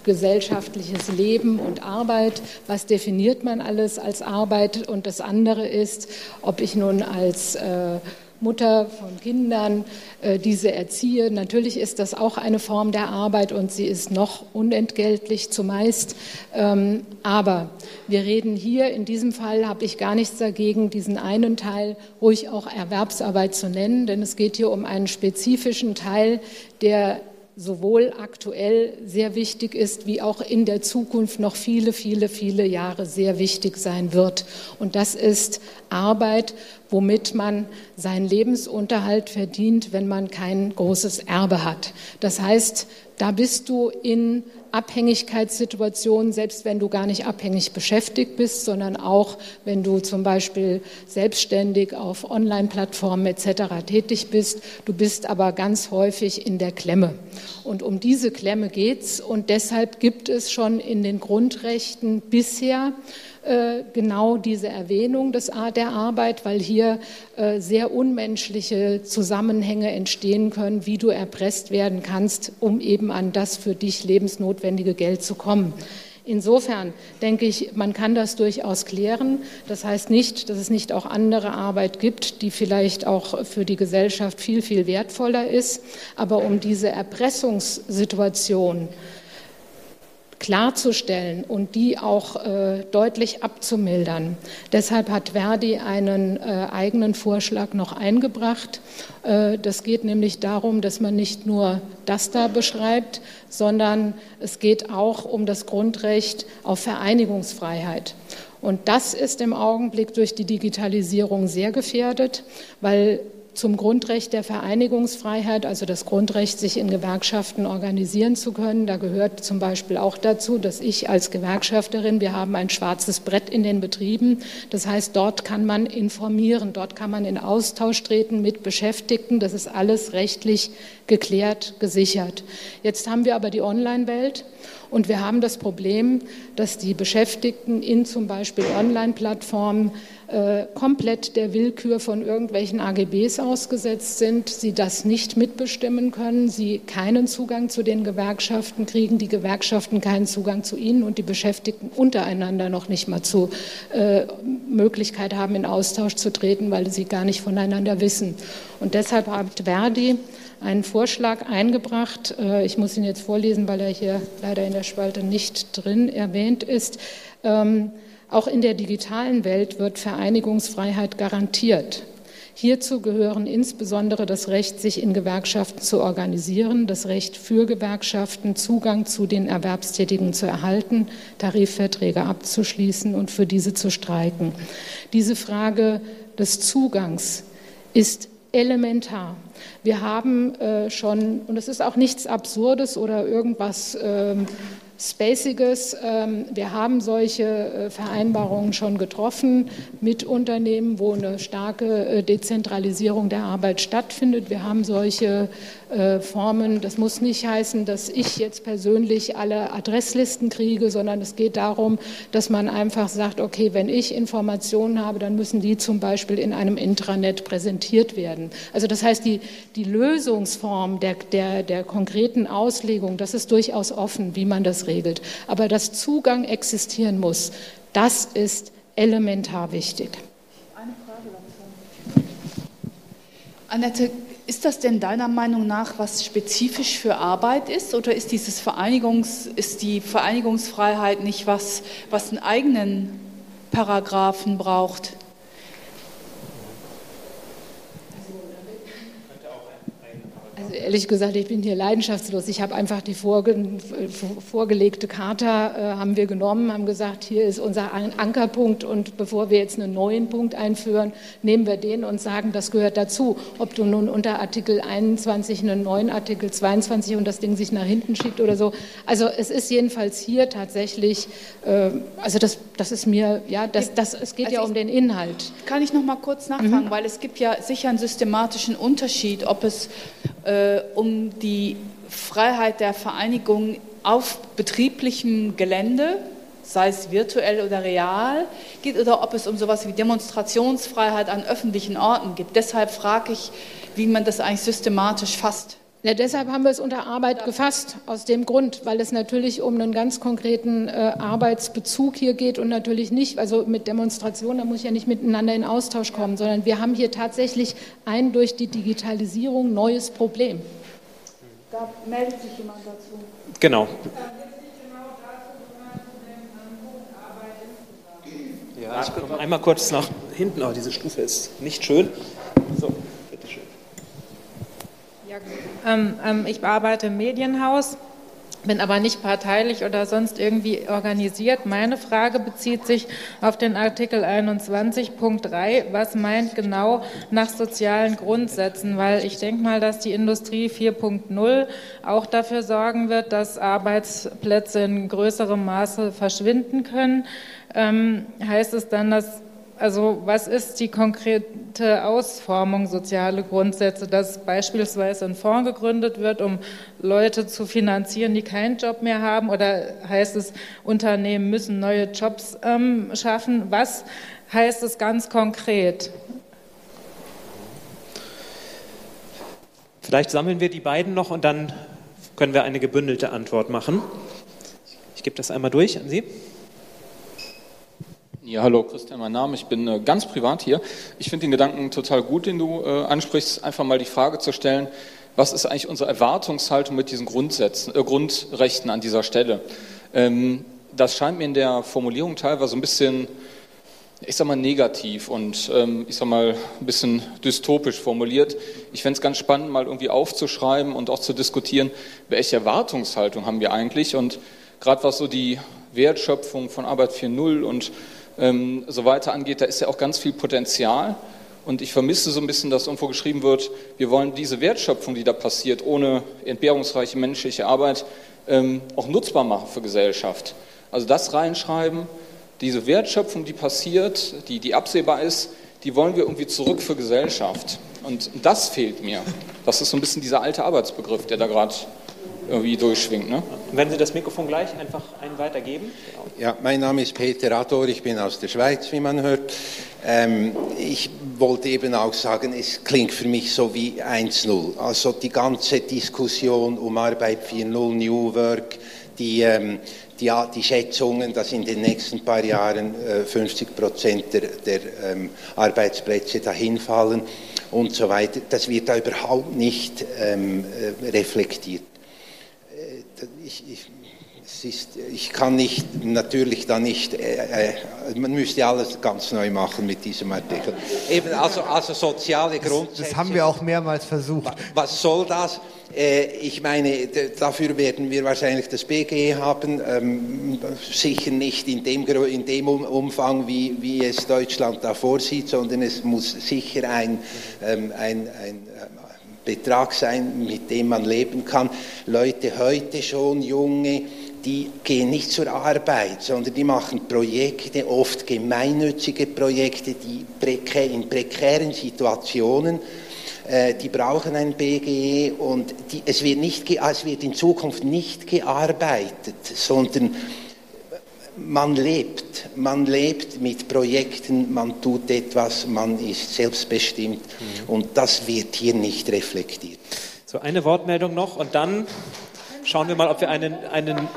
Speaker 12: gesellschaftliches Leben und Arbeit. Was definiert man alles als Arbeit? Und das andere ist, ob ich nun als äh, Mutter von Kindern äh, diese erziehe. Natürlich ist das auch eine Form der Arbeit und sie ist noch unentgeltlich zumeist. Ähm, aber wir reden hier, in diesem Fall habe ich gar nichts dagegen, diesen einen Teil ruhig auch Erwerbsarbeit zu nennen, denn es geht hier um einen spezifischen Teil, der sowohl aktuell sehr wichtig ist, wie auch in der Zukunft noch viele, viele, viele Jahre sehr wichtig sein wird. Und das ist Arbeit, womit man seinen Lebensunterhalt verdient, wenn man kein großes Erbe hat. Das heißt, da bist du in Abhängigkeitssituationen, selbst wenn du gar nicht abhängig beschäftigt bist, sondern auch wenn du zum Beispiel selbstständig auf Online-Plattformen etc. tätig bist. Du bist aber ganz häufig in der Klemme. Und um diese Klemme geht's. Und deshalb gibt es schon in den Grundrechten bisher genau diese Erwähnung des, der Arbeit, weil hier äh, sehr unmenschliche Zusammenhänge entstehen können, wie du erpresst werden kannst, um eben an das für dich lebensnotwendige Geld zu kommen. Insofern denke ich, man kann das durchaus klären. Das heißt nicht, dass es nicht auch andere Arbeit gibt, die vielleicht auch für die Gesellschaft viel, viel wertvoller ist. Aber um diese Erpressungssituation klarzustellen und die auch äh, deutlich abzumildern. Deshalb hat Verdi einen äh, eigenen Vorschlag noch eingebracht. Äh, das geht nämlich darum, dass man nicht nur das da beschreibt, sondern es geht auch um das Grundrecht auf Vereinigungsfreiheit. Und das ist im Augenblick durch die Digitalisierung sehr gefährdet, weil zum Grundrecht der Vereinigungsfreiheit, also das Grundrecht, sich in Gewerkschaften organisieren zu können. Da gehört zum Beispiel auch dazu, dass ich als Gewerkschafterin, wir haben ein schwarzes Brett in den Betrieben. Das heißt, dort kann man informieren, dort kann man in Austausch treten mit Beschäftigten. Das ist alles rechtlich geklärt, gesichert. Jetzt haben wir aber die Online-Welt. Und wir haben das Problem, dass die Beschäftigten in zum Beispiel Online-Plattformen äh, komplett der Willkür von irgendwelchen AGBs ausgesetzt sind, sie das nicht mitbestimmen können, sie keinen Zugang zu den Gewerkschaften kriegen, die Gewerkschaften keinen Zugang zu ihnen und die Beschäftigten untereinander noch nicht mal zu äh, Möglichkeit haben, in Austausch zu treten, weil sie gar nicht voneinander wissen. Und deshalb hat Verdi einen Vorschlag eingebracht. Äh, ich muss ihn jetzt vorlesen, weil er hier leider in der Spalte nicht drin erwähnt ist. Ähm, auch in der digitalen Welt wird Vereinigungsfreiheit garantiert. Hierzu gehören insbesondere das Recht, sich in Gewerkschaften zu organisieren, das Recht für Gewerkschaften, Zugang zu den Erwerbstätigen zu erhalten, Tarifverträge abzuschließen und für diese zu streiken. Diese Frage des Zugangs ist elementar. Wir haben äh, schon, und es ist auch nichts Absurdes oder irgendwas äh, Spaciges. Ähm, wir haben solche äh, Vereinbarungen schon getroffen mit Unternehmen, wo eine starke äh, Dezentralisierung der Arbeit stattfindet. Wir haben solche Formen. Das muss nicht heißen, dass ich jetzt persönlich alle Adresslisten kriege, sondern es geht darum, dass man einfach sagt, okay, wenn ich Informationen habe, dann müssen die zum Beispiel in einem Intranet präsentiert werden. Also das heißt, die, die Lösungsform der, der, der konkreten Auslegung, das ist durchaus offen, wie man das regelt. Aber dass Zugang existieren muss, das ist elementar wichtig. Eine Frage
Speaker 2: dazu. Annette, ist das denn deiner Meinung nach was spezifisch für Arbeit ist oder ist, dieses Vereinigungs, ist die Vereinigungsfreiheit nicht was, was einen eigenen Paragraphen braucht?
Speaker 12: Ehrlich gesagt, ich bin hier leidenschaftslos. Ich habe einfach die vorge vorgelegte Charta äh, haben wir genommen, haben gesagt, hier ist unser Ankerpunkt und bevor wir jetzt einen neuen Punkt einführen, nehmen wir den und sagen, das gehört dazu. Ob du nun unter Artikel 21 einen neuen Artikel 22 und das Ding sich nach hinten schiebt oder so. Also es ist jedenfalls hier tatsächlich, äh, also das, das ist mir, ja, das, das, es geht also ja um den Inhalt.
Speaker 2: Kann ich noch mal kurz nachfragen, mhm. weil es gibt ja sicher einen systematischen Unterschied, ob es äh, um die Freiheit der Vereinigung auf betrieblichem Gelände, sei es virtuell oder real, geht oder ob es um sowas wie Demonstrationsfreiheit an öffentlichen Orten geht. Deshalb frage ich, wie man das eigentlich systematisch fasst.
Speaker 12: Ja, deshalb haben wir es unter Arbeit gefasst, aus dem Grund, weil es natürlich um einen ganz konkreten äh, Arbeitsbezug hier geht und natürlich nicht, also mit Demonstrationen, da muss ich ja nicht miteinander in Austausch kommen, sondern wir haben hier tatsächlich ein durch die Digitalisierung neues Problem.
Speaker 2: Da meldet sich jemand dazu.
Speaker 1: Genau. Ja, ich komme einmal kurz nach hinten. Oh, diese Stufe ist nicht schön. So.
Speaker 18: Ähm, ähm, ich bearbeite im Medienhaus, bin aber nicht parteilich oder sonst irgendwie organisiert. Meine Frage bezieht sich auf den Artikel 21.3. Was meint genau nach sozialen Grundsätzen? Weil ich denke mal, dass die Industrie 4.0 auch dafür sorgen wird, dass Arbeitsplätze in größerem Maße verschwinden können. Ähm, heißt es dann, dass also was ist die konkrete Ausformung soziale Grundsätze, dass beispielsweise ein Fonds gegründet wird, um Leute zu finanzieren, die keinen Job mehr haben? Oder heißt es, Unternehmen müssen neue Jobs ähm, schaffen? Was heißt es ganz konkret?
Speaker 1: Vielleicht sammeln wir die beiden noch und dann können wir eine gebündelte Antwort machen. Ich gebe das einmal durch an Sie.
Speaker 19: Ja, hallo, Christian, mein Name. Ich bin äh, ganz privat hier. Ich finde den Gedanken total gut, den du äh, ansprichst, einfach mal die Frage zu stellen, was ist eigentlich unsere Erwartungshaltung mit diesen Grundsätzen, äh, Grundrechten an dieser Stelle? Ähm, das scheint mir in der Formulierung teilweise ein bisschen, ich sag mal, negativ und ähm, ich sag mal, ein bisschen dystopisch formuliert. Ich fände es ganz spannend, mal irgendwie aufzuschreiben und auch zu diskutieren, welche Erwartungshaltung haben wir eigentlich und gerade was so die Wertschöpfung von Arbeit 4.0 und ähm, so weiter angeht, da ist ja auch ganz viel Potenzial. Und ich vermisse so ein bisschen, dass irgendwo geschrieben wird, wir wollen diese Wertschöpfung, die da passiert, ohne entbehrungsreiche menschliche Arbeit, ähm, auch nutzbar machen für Gesellschaft. Also das reinschreiben, diese Wertschöpfung, die passiert, die, die absehbar ist, die wollen wir irgendwie zurück für Gesellschaft. Und das fehlt mir. Das ist so ein bisschen dieser alte Arbeitsbegriff, der da gerade irgendwie durchschwingt. Ne?
Speaker 1: Wenn Sie das Mikrofon gleich einfach einen weitergeben.
Speaker 20: Ja, mein Name ist Peter Ador, ich bin aus der Schweiz, wie man hört. Ähm, ich wollte eben auch sagen, es klingt für mich so wie 1.0. Also die ganze Diskussion um Arbeit 4.0, New Work, die, ähm, die, die, Schätzungen, dass in den nächsten paar Jahren äh, 50 Prozent der, der ähm, Arbeitsplätze dahinfallen und so weiter, das wird da überhaupt nicht ähm, äh, reflektiert ich, ich, ist, ich, kann nicht, natürlich da nicht, äh, äh, man müsste alles ganz neu machen mit diesem Artikel. Eben, also, also soziale Grundsätze.
Speaker 14: Das haben wir auch mehrmals versucht.
Speaker 20: Was soll das? Äh, ich meine, dafür werden wir wahrscheinlich das BG haben, ähm, sicher nicht in dem, in dem Umfang, wie, wie, es Deutschland da vorsieht, sondern es muss sicher ein, ähm, ein, ein Betrag sein, mit dem man leben kann. Leute heute schon, junge, die gehen nicht zur Arbeit, sondern die machen Projekte, oft gemeinnützige Projekte, die in prekären Situationen, äh, die brauchen ein BGE und die, es, wird nicht, es wird in Zukunft nicht gearbeitet, sondern man lebt, man lebt mit Projekten, man tut etwas, man ist selbstbestimmt mhm. und das wird hier nicht reflektiert.
Speaker 1: So, eine Wortmeldung noch und dann schauen wir mal, ob wir einen, einen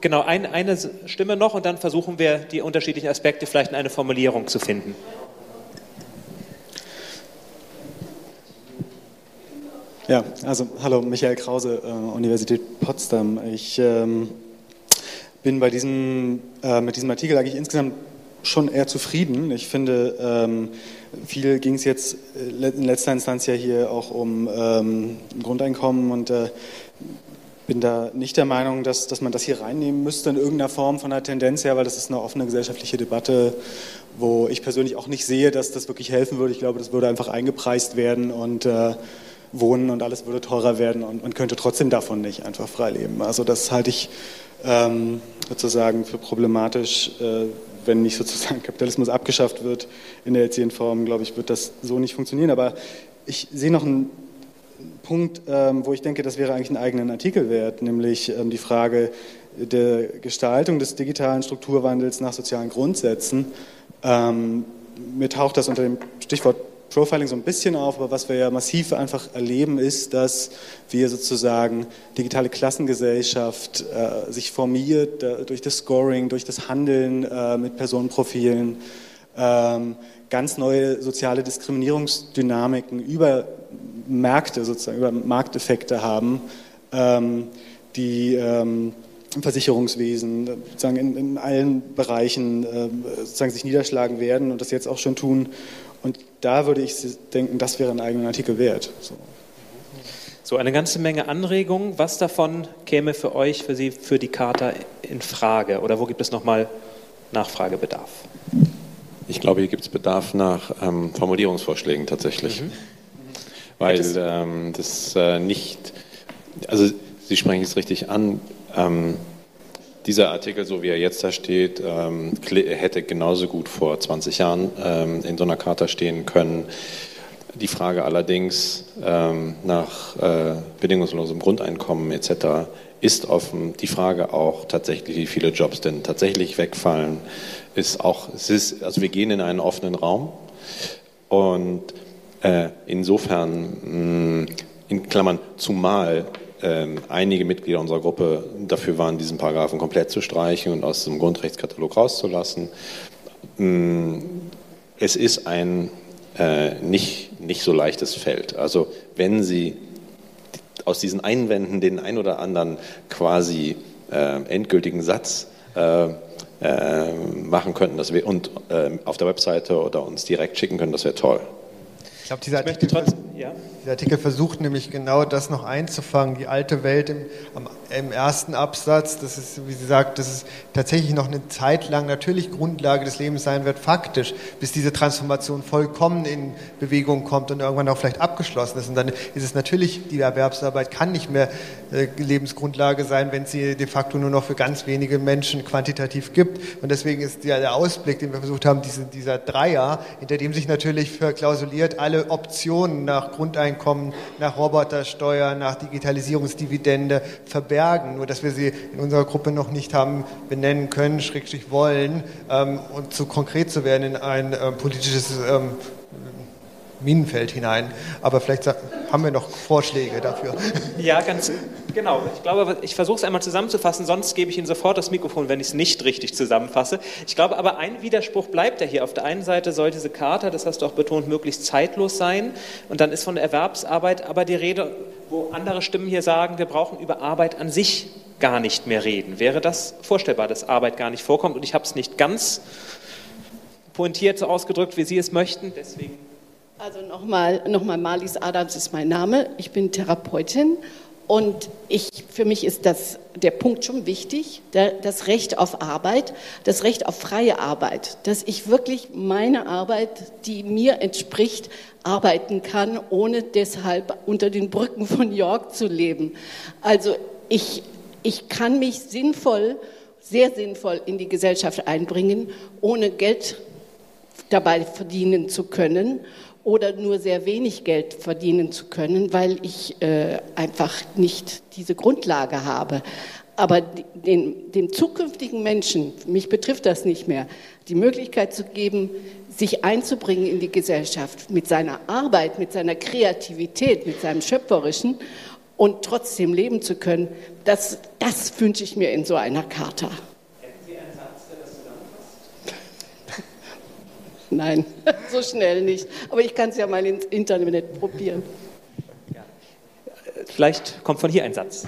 Speaker 1: genau, ein, eine Stimme noch und dann versuchen wir, die unterschiedlichen Aspekte vielleicht in eine Formulierung zu finden.
Speaker 21: Ja, also hallo, Michael Krause, äh, Universität Potsdam. Ich ähm, bin bei diesem, äh, mit diesem Artikel eigentlich insgesamt schon eher zufrieden. Ich finde, ähm, viel ging es jetzt äh, in letzter Instanz ja hier auch um ähm, Grundeinkommen und äh, bin da nicht der Meinung, dass, dass man das hier reinnehmen müsste in irgendeiner Form von der Tendenz her, weil das ist eine offene gesellschaftliche Debatte, wo ich persönlich auch nicht sehe, dass das wirklich helfen würde. Ich glaube, das würde einfach eingepreist werden und äh, Wohnen und alles würde teurer werden und man könnte trotzdem davon nicht einfach frei leben. Also das halte ich ähm, sozusagen für problematisch, äh, wenn nicht sozusagen Kapitalismus abgeschafft wird in der jetzigen Form, glaube ich, wird das so nicht funktionieren. Aber ich sehe noch einen Punkt, ähm, wo ich denke, das wäre eigentlich einen eigenen Artikel wert, nämlich ähm, die Frage der Gestaltung des digitalen Strukturwandels nach sozialen Grundsätzen. Ähm, mir taucht das unter dem Stichwort Profiling so ein bisschen auf, aber was wir ja massiv einfach erleben, ist, dass wir sozusagen digitale Klassengesellschaft äh, sich formiert äh, durch das Scoring, durch das Handeln äh, mit Personenprofilen, ganz neue soziale Diskriminierungsdynamiken über Märkte, sozusagen über Markteffekte haben, ähm, die ähm, im Versicherungswesen, sozusagen in, in allen Bereichen äh, sozusagen sich niederschlagen werden und das jetzt auch schon tun. Und da würde ich denken, das wäre ein eigener Artikel wert. So.
Speaker 1: So, eine ganze Menge Anregungen. Was davon käme für euch, für Sie, für die Charta in Frage? Oder wo gibt es nochmal Nachfragebedarf?
Speaker 3: Ich glaube, hier gibt es Bedarf nach ähm, Formulierungsvorschlägen tatsächlich. Mhm. Weil ähm, das äh, nicht, also Sie sprechen es richtig an, ähm, dieser Artikel, so wie er jetzt da steht, ähm, hätte genauso gut vor 20 Jahren ähm, in so einer Charta stehen können. Die Frage allerdings ähm, nach äh, bedingungslosem Grundeinkommen etc. ist offen. Die Frage auch tatsächlich, wie viele Jobs denn tatsächlich wegfallen, ist auch, es ist, also wir gehen in einen offenen Raum und äh, insofern, mh, in Klammern, zumal ähm, einige Mitglieder unserer Gruppe dafür waren, diesen Paragraphen komplett zu streichen und aus dem Grundrechtskatalog rauszulassen. Mm, es ist ein äh, nicht, nicht so leichtes Feld. Also wenn Sie aus diesen Einwänden den ein oder anderen quasi äh, endgültigen Satz äh, äh, machen könnten dass wir, und äh, auf der Webseite oder uns direkt schicken können, das wäre toll.
Speaker 8: Ich glaube, dieser Artikel, trotzdem, ja. Dieser Artikel, versucht nämlich genau das noch einzufangen. Die alte Welt im, im, ersten Absatz, das ist, wie sie sagt, das ist tatsächlich noch eine Zeit lang natürlich Grundlage des Lebens sein wird, faktisch, bis diese Transformation vollkommen in Bewegung kommt und irgendwann auch vielleicht abgeschlossen ist. Und dann ist es natürlich, die Erwerbsarbeit kann nicht mehr äh, Lebensgrundlage sein, wenn es sie de facto nur noch für ganz wenige Menschen quantitativ gibt. Und deswegen ist ja der Ausblick, den wir versucht haben, diese, dieser Dreier, hinter dem sich natürlich verklausuliert alle Optionen nach Grundeinkommen, nach Robotersteuer, nach Digitalisierungsdividende verbergen, nur dass wir sie in unserer Gruppe noch nicht haben benennen können, schrägstrich wollen, ähm, und zu konkret zu werden in ein äh, politisches ähm, Minenfeld hinein. Aber vielleicht haben wir noch Vorschläge dafür.
Speaker 1: Ja, ganz genau. Ich glaube, ich versuche es einmal zusammenzufassen, sonst gebe ich Ihnen sofort das Mikrofon, wenn ich es nicht richtig zusammenfasse. Ich glaube aber, ein Widerspruch bleibt ja hier. Auf der einen Seite soll diese Charta, das hast du auch betont, möglichst zeitlos sein. Und dann ist von der Erwerbsarbeit aber die Rede, wo andere Stimmen hier sagen, wir brauchen über Arbeit an sich gar nicht mehr reden. Wäre das vorstellbar, dass Arbeit gar nicht vorkommt? Und ich habe es nicht ganz pointiert so ausgedrückt, wie Sie es möchten. Deswegen
Speaker 16: also nochmal, nochmal Marlies Adams ist mein Name. Ich bin Therapeutin und ich, für mich ist das, der Punkt schon wichtig, der, das Recht auf Arbeit, das Recht auf freie Arbeit, dass ich wirklich meine Arbeit, die mir entspricht, arbeiten kann, ohne deshalb unter den Brücken von York zu leben. Also ich, ich kann mich sinnvoll, sehr sinnvoll in die Gesellschaft einbringen, ohne Geld dabei verdienen zu können oder nur sehr wenig Geld verdienen zu können, weil ich äh, einfach nicht diese Grundlage habe. Aber den, dem zukünftigen Menschen, mich betrifft das nicht mehr, die Möglichkeit zu geben, sich einzubringen in die Gesellschaft mit seiner Arbeit, mit seiner Kreativität, mit seinem Schöpferischen und trotzdem leben zu können, das, das wünsche ich mir in so einer Charta. Nein, so schnell nicht. Aber ich kann es ja mal ins Internet probieren.
Speaker 1: Vielleicht kommt von hier ein Satz.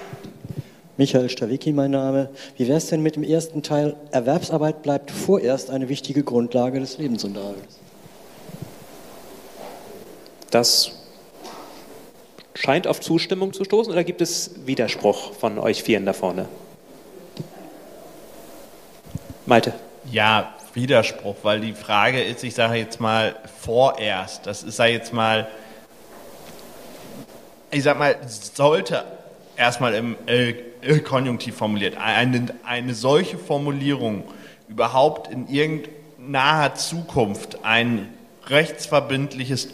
Speaker 22: Michael Stawicki, mein Name. Wie wäre es denn mit dem ersten Teil? Erwerbsarbeit bleibt vorerst eine wichtige Grundlage des Lebensunterhalts.
Speaker 1: Das scheint auf Zustimmung zu stoßen oder gibt es Widerspruch von euch Vieren da vorne? Malte.
Speaker 5: Ja, Widerspruch, weil die Frage ist, ich sage jetzt mal vorerst, das ist, sage jetzt mal, ich sag mal, sollte erstmal im äh, Konjunktiv formuliert, eine, eine solche Formulierung überhaupt in irgendeiner Zukunft ein rechtsverbindliches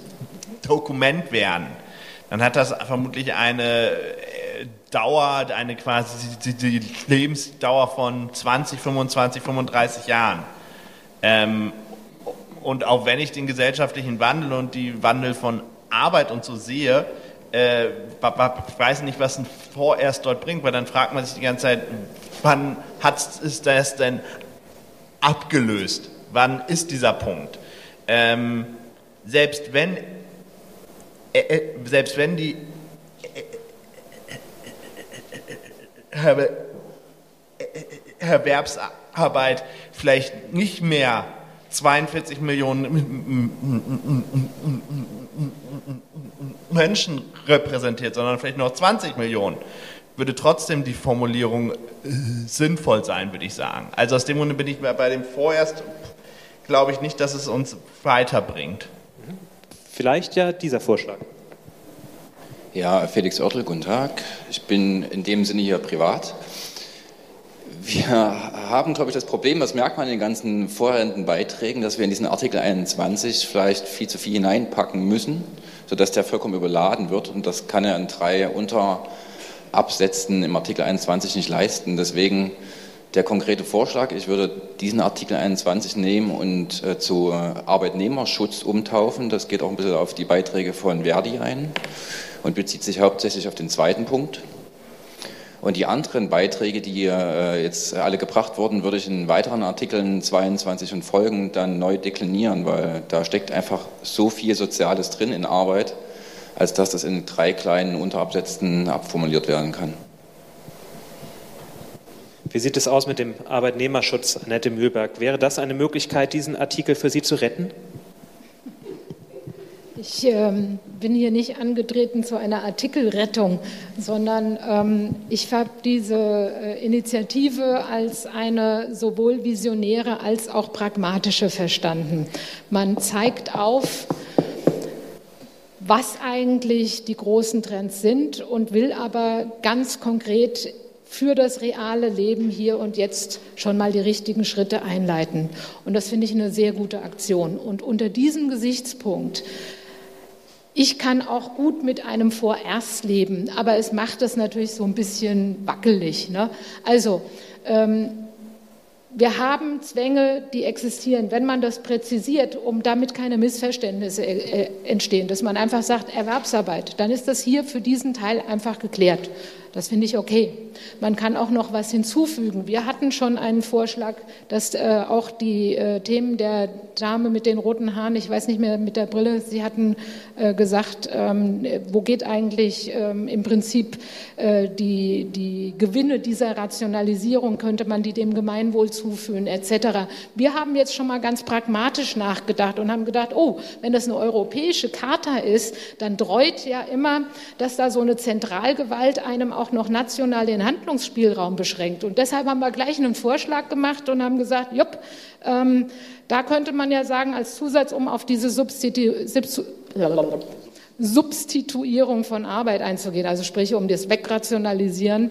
Speaker 5: Dokument werden, dann hat das vermutlich eine äh, Dauer, eine quasi die Lebensdauer von 20, 25, 35 Jahren. Ähm, und auch wenn ich den gesellschaftlichen Wandel und die Wandel von Arbeit und so sehe, äh, ich weiß nicht, was ein vorerst dort bringt, weil dann fragt man sich die ganze Zeit, wann hat es das denn abgelöst? Wann ist dieser Punkt? Ähm, selbst wenn äh, äh, selbst wenn die Erwerbsarbeit vielleicht nicht mehr 42 Millionen Menschen repräsentiert, sondern vielleicht noch 20 Millionen, würde trotzdem die Formulierung äh, sinnvoll sein, würde ich sagen. Also aus dem Grunde bin ich bei dem vorerst, glaube ich nicht, dass es uns weiterbringt.
Speaker 1: Vielleicht ja dieser Vorschlag.
Speaker 23: Ja, Felix Oertel, guten Tag. Ich bin in dem Sinne hier privat. Wir haben, glaube ich, das Problem, das merkt man in den ganzen vorherigen Beiträgen, dass wir in diesen Artikel 21 vielleicht viel zu viel hineinpacken müssen, sodass der vollkommen überladen wird. Und das kann er in drei Unterabsätzen im Artikel 21 nicht leisten. Deswegen der konkrete Vorschlag, ich würde diesen Artikel 21 nehmen und äh, zu Arbeitnehmerschutz umtaufen. Das geht auch ein bisschen auf die Beiträge von Verdi ein und bezieht sich hauptsächlich auf den zweiten Punkt. Und die anderen Beiträge, die äh, jetzt alle gebracht wurden, würde ich in weiteren Artikeln 22 und folgend dann neu deklinieren, weil da steckt einfach so viel Soziales drin in Arbeit, als dass das in drei kleinen Unterabsätzen abformuliert werden kann.
Speaker 1: Wie sieht es aus mit dem Arbeitnehmerschutz, Annette Mühlberg? Wäre das eine Möglichkeit, diesen Artikel für Sie zu retten?
Speaker 12: Ich ähm, bin hier nicht angetreten zu einer Artikelrettung, sondern ähm, ich habe diese äh, Initiative als eine sowohl visionäre als auch pragmatische verstanden. Man zeigt auf, was eigentlich die großen Trends sind und will aber ganz konkret für das reale Leben hier und jetzt schon mal die richtigen Schritte einleiten. Und das finde ich eine sehr gute Aktion. Und unter diesem Gesichtspunkt ich kann auch gut mit einem Vorerst leben, aber es macht es natürlich so ein bisschen wackelig. Ne? Also, ähm, wir haben Zwänge, die existieren. Wenn man das präzisiert, um damit keine Missverständnisse äh, entstehen, dass man einfach sagt Erwerbsarbeit, dann ist das hier für diesen Teil einfach geklärt. Das finde ich okay. Man kann auch noch was hinzufügen. Wir hatten schon einen Vorschlag, dass äh, auch die äh, Themen der Dame mit den roten Haaren, ich weiß nicht mehr mit der Brille, Sie hatten äh, gesagt, ähm, wo geht eigentlich ähm, im Prinzip äh, die, die Gewinne dieser Rationalisierung, könnte man die dem Gemeinwohl zuführen, etc. Wir haben jetzt schon mal ganz pragmatisch nachgedacht und haben gedacht, oh, wenn das eine europäische Charta ist, dann dreut ja immer, dass da so eine Zentralgewalt einem auch noch national den Handlungsspielraum beschränkt. Und deshalb haben wir gleich einen Vorschlag gemacht und haben gesagt, jupp, ähm, da könnte man ja sagen, als Zusatz, um auf diese Substitu Substituierung von Arbeit einzugehen, also sprich um das Wegrationalisieren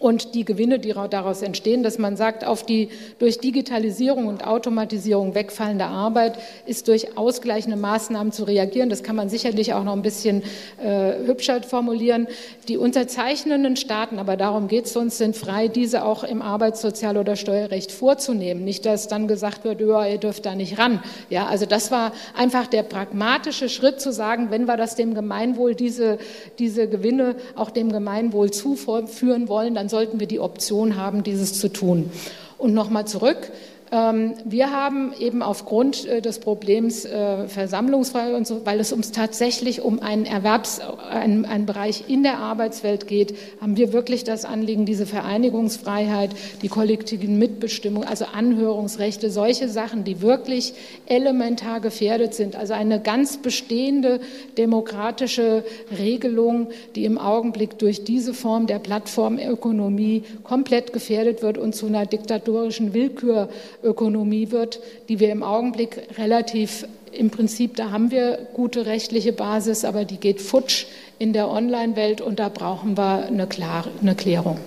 Speaker 12: und die Gewinne, die daraus entstehen, dass man sagt, auf die durch Digitalisierung und Automatisierung wegfallende Arbeit ist durch ausgleichende Maßnahmen zu reagieren. Das kann man sicherlich auch noch ein bisschen äh, hübscher formulieren. Die unterzeichnenden Staaten, aber darum geht es uns, sind frei, diese auch im Arbeits-, Sozial- oder Steuerrecht vorzunehmen. Nicht, dass dann gesagt wird, ja, ihr dürft da nicht ran. Ja, also das war einfach der pragmatische Schritt zu sagen, wenn wir das dem Gemeinwohl, diese, diese Gewinne auch dem Gemeinwohl zuführen wollen, dann sollten wir die Option haben, dieses zu tun. Und nochmal zurück wir haben eben aufgrund äh, des Problems äh, Versammlungsfreiheit und so, weil es uns tatsächlich um einen Erwerbs, einen, einen Bereich in der Arbeitswelt geht, haben wir wirklich das Anliegen, diese Vereinigungsfreiheit, die kollektiven Mitbestimmung, also Anhörungsrechte, solche Sachen, die wirklich elementar gefährdet sind. Also eine ganz bestehende demokratische Regelung, die im Augenblick durch diese Form der Plattformökonomie komplett gefährdet wird und zu einer diktatorischen Willkür Ökonomie wird, die wir im Augenblick relativ im Prinzip, da haben wir gute rechtliche Basis, aber die geht futsch in der Online-Welt und da brauchen wir eine, klare, eine Klärung.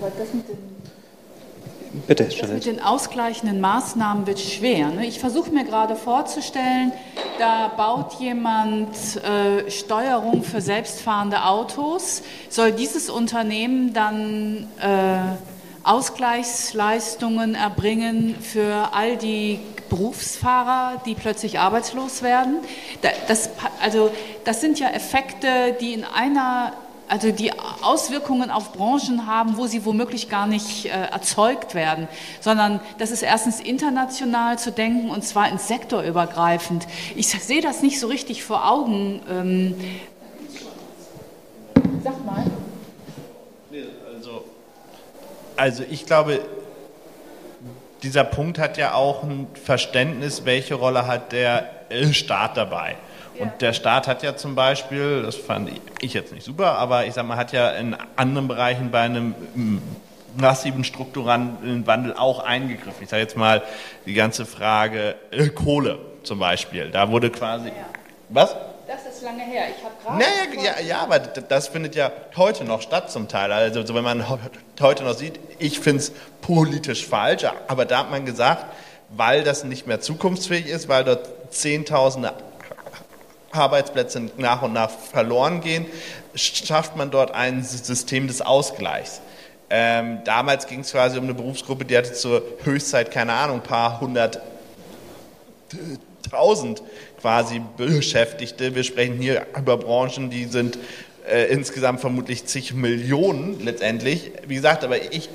Speaker 2: Aber das mit den
Speaker 1: Bitte,
Speaker 2: das mit den ausgleichenden Maßnahmen wird schwer. Ne? Ich versuche mir gerade vorzustellen, da baut jemand äh, Steuerung für selbstfahrende Autos. Soll dieses Unternehmen dann äh, Ausgleichsleistungen erbringen für all die Berufsfahrer, die plötzlich arbeitslos werden. Das, also, das sind ja Effekte, die in einer also die Auswirkungen auf Branchen haben, wo sie womöglich gar nicht äh, erzeugt werden, sondern das ist erstens international zu denken und zwar ins sektorübergreifend. Ich sehe das nicht so richtig vor Augen. Ähm,
Speaker 5: Sag mal. Also ich glaube, dieser Punkt hat ja auch ein Verständnis, welche Rolle hat der äh, Staat dabei. Und der Staat hat ja zum Beispiel, das fand ich jetzt nicht super, aber ich sag mal, hat ja in anderen Bereichen bei einem mm, massiven strukturellen Wandel auch eingegriffen. Ich sage jetzt mal die ganze Frage äh, Kohle zum Beispiel. Da wurde quasi. Was?
Speaker 2: Ist lange her. Ich habe gerade.
Speaker 5: Naja, ja, ja, aber das findet ja heute noch statt zum Teil. Also so, wenn man heute noch sieht, ich finde es politisch falsch, aber da hat man gesagt, weil das nicht mehr zukunftsfähig ist, weil dort Zehntausende Arbeitsplätze nach und nach verloren gehen, schafft man dort ein System des Ausgleichs. Ähm, damals ging es quasi um eine Berufsgruppe, die hatte zur Höchstzeit, keine Ahnung, ein paar hundert tausend quasi Beschäftigte. Wir sprechen hier über Branchen, die sind äh, insgesamt vermutlich zig Millionen letztendlich. Wie gesagt, aber ich,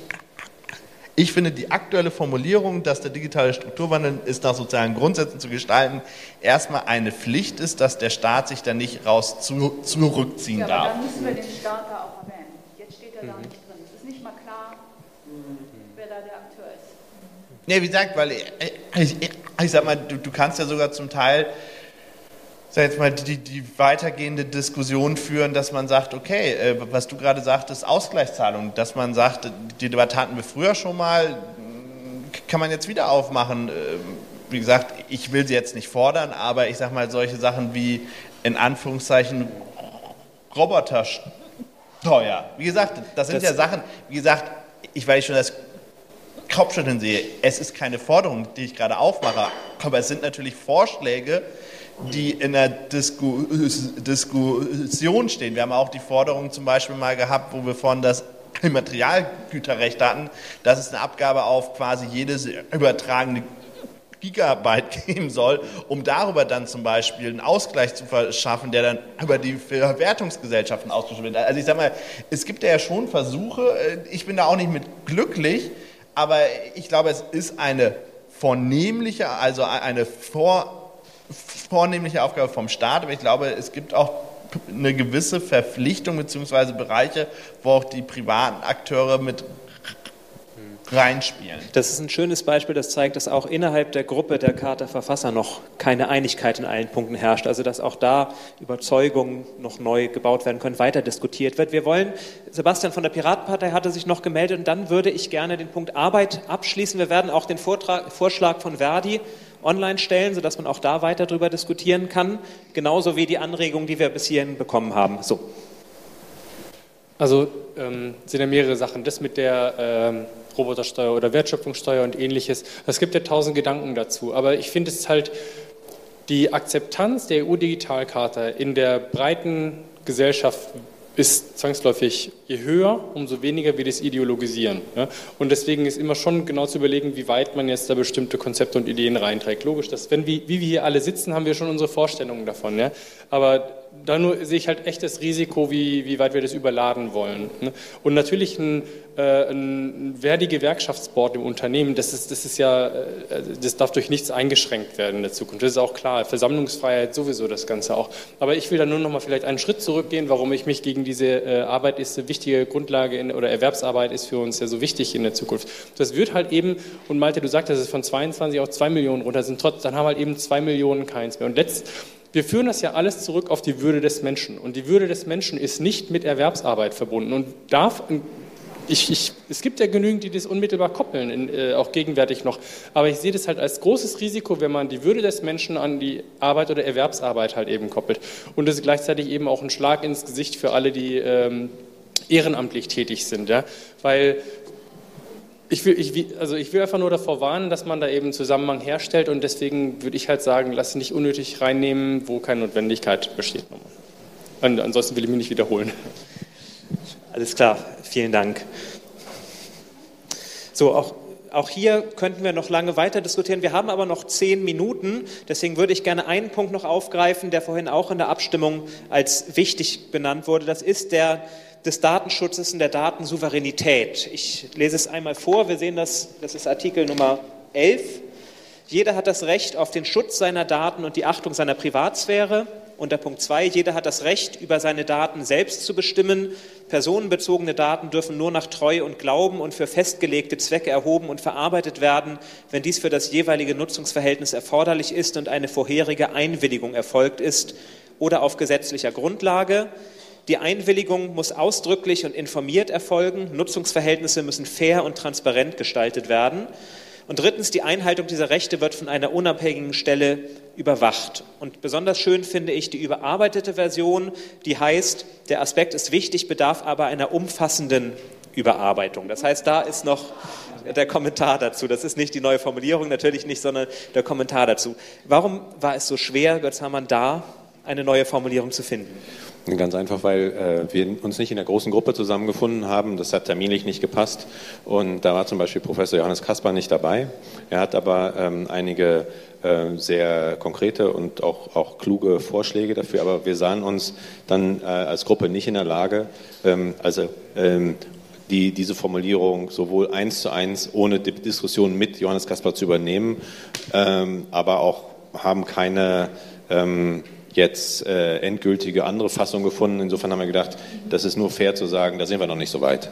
Speaker 5: ich finde die aktuelle Formulierung, dass der digitale Strukturwandel ist nach sozialen Grundsätzen zu gestalten, erstmal eine Pflicht ist, dass der Staat sich da nicht raus zu, zurückziehen
Speaker 2: Ja,
Speaker 5: darf.
Speaker 2: aber dann müssen wir den Staat da auch erwähnen. Jetzt steht er da nicht drin. Es ist nicht mal klar, wer da der Akteur ist.
Speaker 5: Nee, wie gesagt, weil ich, ich, ich, ich sag mal, du, du kannst ja sogar zum Teil sag jetzt mal, die, die weitergehende Diskussion führen, dass man sagt, okay, äh, was du gerade sagtest, Ausgleichszahlung, dass man sagt, die Debatte hatten wir früher schon mal, kann man jetzt wieder aufmachen. Ähm, Wie gesagt, ich will sie jetzt nicht fordern, aber ich sag mal, solche Sachen wie in Anführungszeichen Robotersteuer. Wie gesagt, das sind
Speaker 1: Das-
Speaker 5: ja Sachen, wie gesagt, ich weiß schon das Kopfschütteln sehe. Es ist keine Forderung, die ich gerade aufmache, aber es sind natürlich Vorschläge, die in der Disku Diskussion stehen. Wir haben auch die Forderung zum Beispiel mal gehabt, wo wir vorhin das Immaterialgüterrecht hatten, dass es eine Abgabe auf quasi jedes übertragene Gigabyte geben soll, um darüber dann zum Beispiel einen Ausgleich zu verschaffen, der dann über die Verwertungsgesellschaften ausgeschüttet wird. Also ich sag mal, es gibt ja schon Versuche, ich bin da auch nicht mit glücklich, aber ich glaube, es ist eine vornehmliche, also eine vor, vornehmliche Aufgabe vom Staat, aber ich glaube, es gibt auch eine gewisse Verpflichtung beziehungsweise Bereiche, wo auch die privaten Akteure mit reinspielen.
Speaker 1: Das ist ein schönes Beispiel, das zeigt, dass auch innerhalb der Gruppe der Charta Verfasser noch keine Einigkeit in allen Punkten herrscht. Also dass auch da Überzeugungen noch neu gebaut werden können, weiter diskutiert wird. Wir wollen, Sebastian von der Piratenpartei hatte sich noch gemeldet und dann würde ich gerne den Punkt Arbeit abschließen. Wir werden auch den Vortrag, Vorschlag von Verdi online stellen, sodass man auch da weiter darüber diskutieren kann, genauso wie die Anregungen, die wir bis hierhin bekommen haben. So.
Speaker 17: Also ähm, sind ja mehrere Sachen. Das mit der ähm, Robotersteuer oder Wertschöpfungssteuer und ähnliches. Es gibt ja tausend Gedanken dazu. Aber ich finde es halt die Akzeptanz der EU-Digitalkarte in der breiten Gesellschaft ist zwangsläufig, je höher, umso weniger wird es ideologisieren. Ja? Und deswegen ist immer schon genau zu überlegen, wie weit man jetzt da bestimmte Konzepte und Ideen reinträgt. Logisch, dass wenn wir, wie wir hier alle sitzen, haben wir schon unsere Vorstellungen davon. Ja? Aber da nur sehe ich halt echt das Risiko, wie, wie weit wir das überladen wollen. Ne? Und natürlich ein, äh, ein Verdi-Gewerkschaftsboard im Unternehmen, das ist, das ist ja, äh, das darf durch nichts eingeschränkt werden in der Zukunft. Das ist auch klar. Versammlungsfreiheit sowieso das Ganze auch. Aber ich will da nur noch mal vielleicht einen Schritt zurückgehen, warum ich mich gegen diese äh, Arbeit ist eine wichtige Grundlage in, oder Erwerbsarbeit ist für uns ja so wichtig in der Zukunft. Das wird halt eben, und Malte, du sagtest, es ist von 22 auf 2 Millionen runter, sind trotz, dann haben halt eben 2 Millionen keins mehr. Und letzt, wir führen das ja alles zurück auf die Würde des Menschen. Und die Würde des Menschen ist nicht mit Erwerbsarbeit verbunden und darf, ich, ich, es gibt ja genügend, die das unmittelbar koppeln, in, äh, auch gegenwärtig noch. Aber ich sehe das halt als großes Risiko, wenn man die Würde des Menschen an die Arbeit oder Erwerbsarbeit halt eben koppelt. Und das ist gleichzeitig eben auch ein Schlag ins Gesicht für alle, die ähm, ehrenamtlich tätig sind. Ja? Weil ich will, ich, also ich will einfach nur davor warnen, dass man da eben einen Zusammenhang herstellt und deswegen würde ich halt sagen, lass nicht unnötig reinnehmen, wo keine Notwendigkeit besteht. Und ansonsten will ich mich nicht wiederholen.
Speaker 1: Alles klar, vielen Dank. So, auch, auch hier könnten wir noch lange weiter diskutieren. Wir haben aber noch zehn Minuten. Deswegen würde ich gerne einen Punkt noch aufgreifen, der vorhin auch in der Abstimmung als wichtig benannt wurde. Das ist der des Datenschutzes und der Datensouveränität. Ich lese es einmal vor. Wir sehen das, das ist Artikel Nummer 11. Jeder hat das Recht auf den Schutz seiner Daten und die Achtung seiner Privatsphäre. unter Punkt 2, jeder hat das Recht, über seine Daten selbst zu bestimmen. Personenbezogene Daten dürfen nur nach Treue und Glauben und für festgelegte Zwecke erhoben und verarbeitet werden, wenn dies für das jeweilige Nutzungsverhältnis erforderlich ist und eine vorherige Einwilligung erfolgt ist oder auf gesetzlicher Grundlage. Die Einwilligung muss ausdrücklich und informiert erfolgen. Nutzungsverhältnisse müssen fair und transparent gestaltet werden. Und drittens, die Einhaltung dieser Rechte wird von einer unabhängigen Stelle überwacht. Und besonders schön finde ich die überarbeitete Version, die heißt, der Aspekt ist wichtig, bedarf aber einer umfassenden Überarbeitung. Das heißt, da ist noch der Kommentar dazu. Das ist nicht die neue Formulierung, natürlich nicht, sondern der Kommentar dazu. Warum war es so schwer, Götz Hamann, da eine neue Formulierung zu finden?
Speaker 3: Ganz einfach, weil äh, wir uns nicht in der großen Gruppe zusammengefunden haben. Das hat terminlich nicht gepasst. Und da war zum Beispiel Professor Johannes Kasper nicht dabei. Er hat aber ähm, einige äh, sehr konkrete und auch, auch kluge Vorschläge dafür. Aber wir sahen uns dann äh, als Gruppe nicht in der Lage, ähm, also ähm, die, diese Formulierung sowohl eins zu eins ohne Diskussion mit Johannes Kasper zu übernehmen, ähm, aber auch haben keine ähm, jetzt äh, endgültige andere Fassung gefunden. Insofern haben wir gedacht, das ist nur fair zu sagen, da sind wir noch nicht so weit.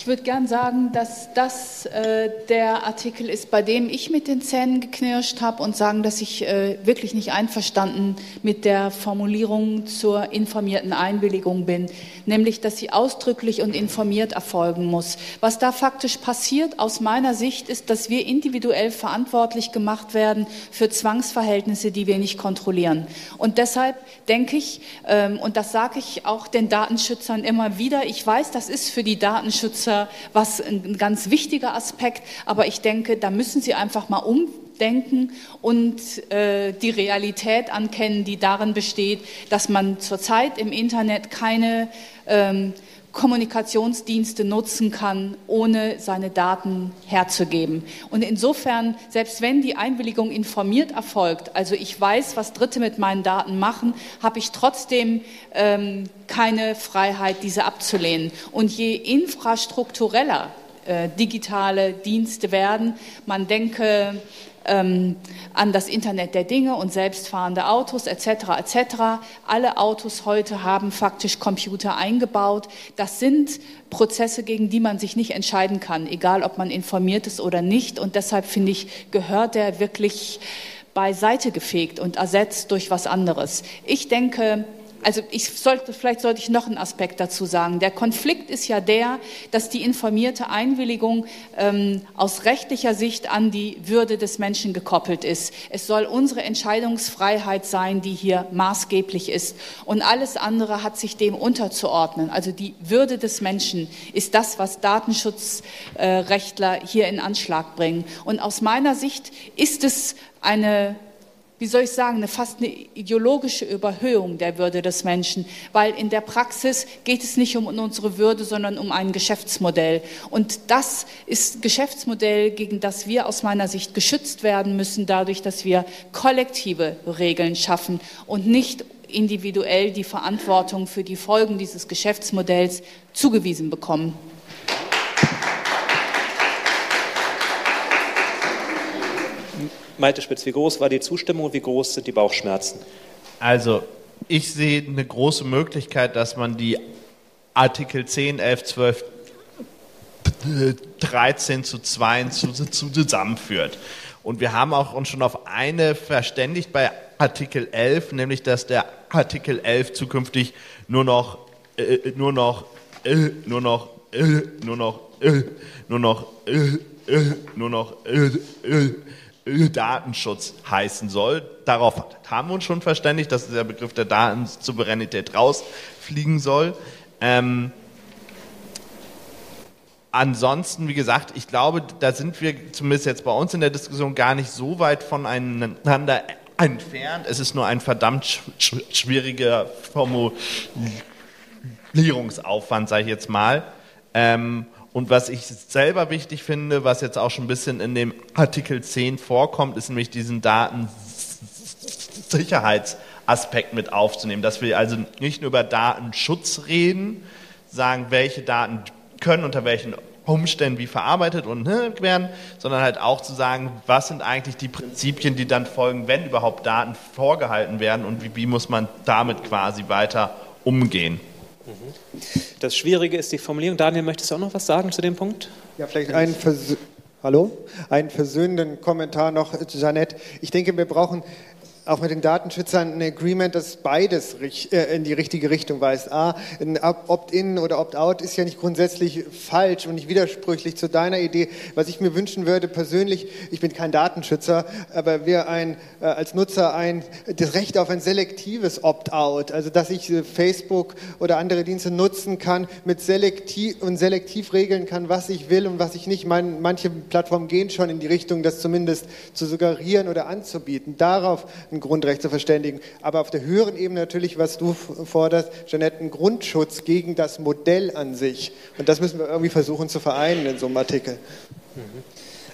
Speaker 2: Ich würde gern sagen, dass das äh, der Artikel ist, bei dem ich mit den Zähnen geknirscht habe und sagen, dass ich äh, wirklich nicht einverstanden mit der Formulierung zur informierten Einwilligung bin, nämlich dass sie ausdrücklich und informiert erfolgen muss. Was da faktisch passiert aus meiner Sicht ist, dass wir individuell verantwortlich gemacht werden für Zwangsverhältnisse, die wir nicht kontrollieren. Und deshalb denke ich, ähm, und das sage ich auch den Datenschützern immer wieder, ich weiß, das ist für die Datenschützer Nutzer was ein ganz wichtiger Aspekt. Aber ich denke, da müssen Sie einfach mal umdenken und äh, die Realität ankennen, die darin besteht, dass man zurzeit im Internet keine ähm, Kommunikationsdienste nutzen kann, ohne seine Daten herzugeben. Und insofern, selbst wenn die Einwilligung informiert erfolgt, also ich weiß, was Dritte mit meinen Daten machen, habe ich trotzdem ähm, keine Freiheit, diese abzulehnen. Und je infrastruktureller äh, digitale Dienste werden, man denke ähm, an das Internet der Dinge und selbstfahrende Autos etc. etc. Alle Autos heute haben faktisch Computer eingebaut. Das sind Prozesse, gegen die man sich nicht entscheiden kann, egal ob man informiert ist oder nicht. Und deshalb finde ich, gehört der wirklich beiseite gefegt und ersetzt durch was anderes. Ich denke, also ich sollte, vielleicht sollte ich noch einen Aspekt dazu sagen. Der Konflikt ist ja der, dass die informierte Einwilligung ähm, aus rechtlicher Sicht an die Würde des Menschen gekoppelt ist. Es soll unsere Entscheidungsfreiheit sein, die hier maßgeblich ist. Und alles andere hat sich dem unterzuordnen. Also die Würde des Menschen ist das, was Datenschutzrechtler hier in Anschlag bringen. Und aus meiner Sicht ist es eine wie soll ich sagen, eine fast eine ideologische Überhöhung der Würde des Menschen, weil in der Praxis geht es nicht um unsere Würde, sondern um ein Geschäftsmodell. Und das ist Geschäftsmodell, gegen das wir aus meiner Sicht geschützt werden müssen, dadurch, dass wir kollektive Regeln schaffen und nicht individuell die Verantwortung für die Folgen dieses Geschäftsmodells zugewiesen bekommen.
Speaker 1: Malte Spitz, wie groß war die Zustimmung und wie groß sind die Bauchschmerzen?
Speaker 5: Also, ich sehe eine große Möglichkeit, dass man die Artikel 10, 11, 12, 13 zu 2 zu, zu zusammenführt. Und wir haben auch uns schon auf eine verständigt bei Artikel 11, nämlich dass der Artikel 11 zukünftig nur noch, äh, nur noch, äh, nur noch, äh, nur noch, äh, nur noch, äh, äh, nur noch, Datenschutz heißen soll. Darauf haben wir uns schon verständigt, dass der Begriff der Datensouveränität rausfliegen soll. Ähm, ansonsten, wie gesagt, ich glaube, da sind wir zumindest jetzt bei uns in der Diskussion gar nicht so weit voneinander entfernt. Es ist nur ein verdammt schwieriger Formulierungsaufwand, sage ich jetzt mal. Ähm, und was ich selber wichtig finde, was jetzt auch schon ein bisschen in dem Artikel 10 vorkommt, ist nämlich diesen Datensicherheitsaspekt mit aufzunehmen, dass wir also nicht nur über Datenschutz reden, sagen, welche Daten können unter welchen Umständen wie verarbeitet und ne, werden, sondern halt auch zu sagen, was sind eigentlich die Prinzipien, die dann folgen, wenn überhaupt Daten vorgehalten werden und wie, wie muss man damit quasi weiter umgehen.
Speaker 1: Das Schwierige ist die Formulierung. Daniel, möchtest du auch noch was sagen zu dem Punkt?
Speaker 8: Ja, vielleicht einen, Vers Hallo? einen versöhnenden Kommentar noch, Jeanette. Ich denke, wir brauchen auch mit den Datenschützern ein Agreement, das beides äh, in die richtige Richtung weist. A, ein Opt-in oder Opt-out ist ja nicht grundsätzlich falsch und nicht widersprüchlich zu deiner Idee. Was ich mir wünschen würde persönlich, ich bin kein Datenschützer, aber wir ein, äh, als Nutzer ein, das Recht auf ein selektives Opt-out, also dass ich äh, Facebook oder andere Dienste nutzen kann mit selektiv und selektiv regeln kann, was ich will und was ich nicht. Mein, manche Plattformen gehen schon in die Richtung, das zumindest zu suggerieren oder anzubieten. Darauf ein Grundrecht zu verständigen. Aber auf der höheren Ebene natürlich, was du forderst, Jeanette, ein Grundschutz gegen das Modell an sich. Und das müssen wir irgendwie versuchen zu vereinen in so einem Artikel.
Speaker 1: Mhm.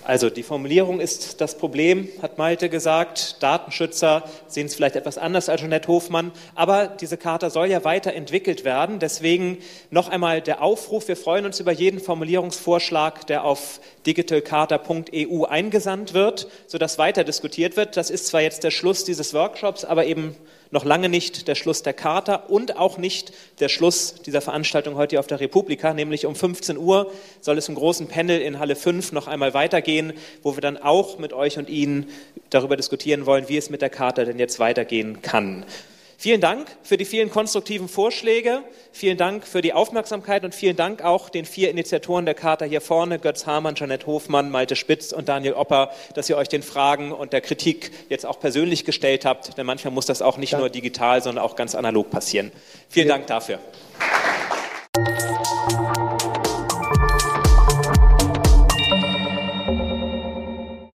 Speaker 1: Also die Formulierung ist das Problem, hat Malte gesagt. Datenschützer sehen es vielleicht etwas anders als Jeanette Hofmann. Aber diese Charta soll ja weiterentwickelt werden. Deswegen noch einmal der Aufruf. Wir freuen uns über jeden Formulierungsvorschlag, der auf digitalcharta.eu eingesandt wird, sodass weiter diskutiert wird. Das ist zwar jetzt der Schluss dieses Workshops, aber eben noch lange nicht der Schluss der Charta und auch nicht der Schluss dieser Veranstaltung heute auf der Republika, nämlich um 15 Uhr soll es im großen Panel in Halle 5 noch einmal weitergehen, wo wir dann auch mit euch und Ihnen darüber diskutieren wollen, wie es mit der Charta denn jetzt weitergehen kann. Vielen Dank für die vielen konstruktiven Vorschläge. Vielen Dank für die Aufmerksamkeit und vielen Dank auch den vier Initiatoren der Charta hier vorne, Götz Hamann, Janette Hofmann, Malte Spitz und Daniel Opper, dass ihr euch den Fragen und der Kritik jetzt auch persönlich gestellt habt. Denn manchmal muss das auch nicht nur digital, sondern auch ganz analog passieren. Vielen Dank dafür.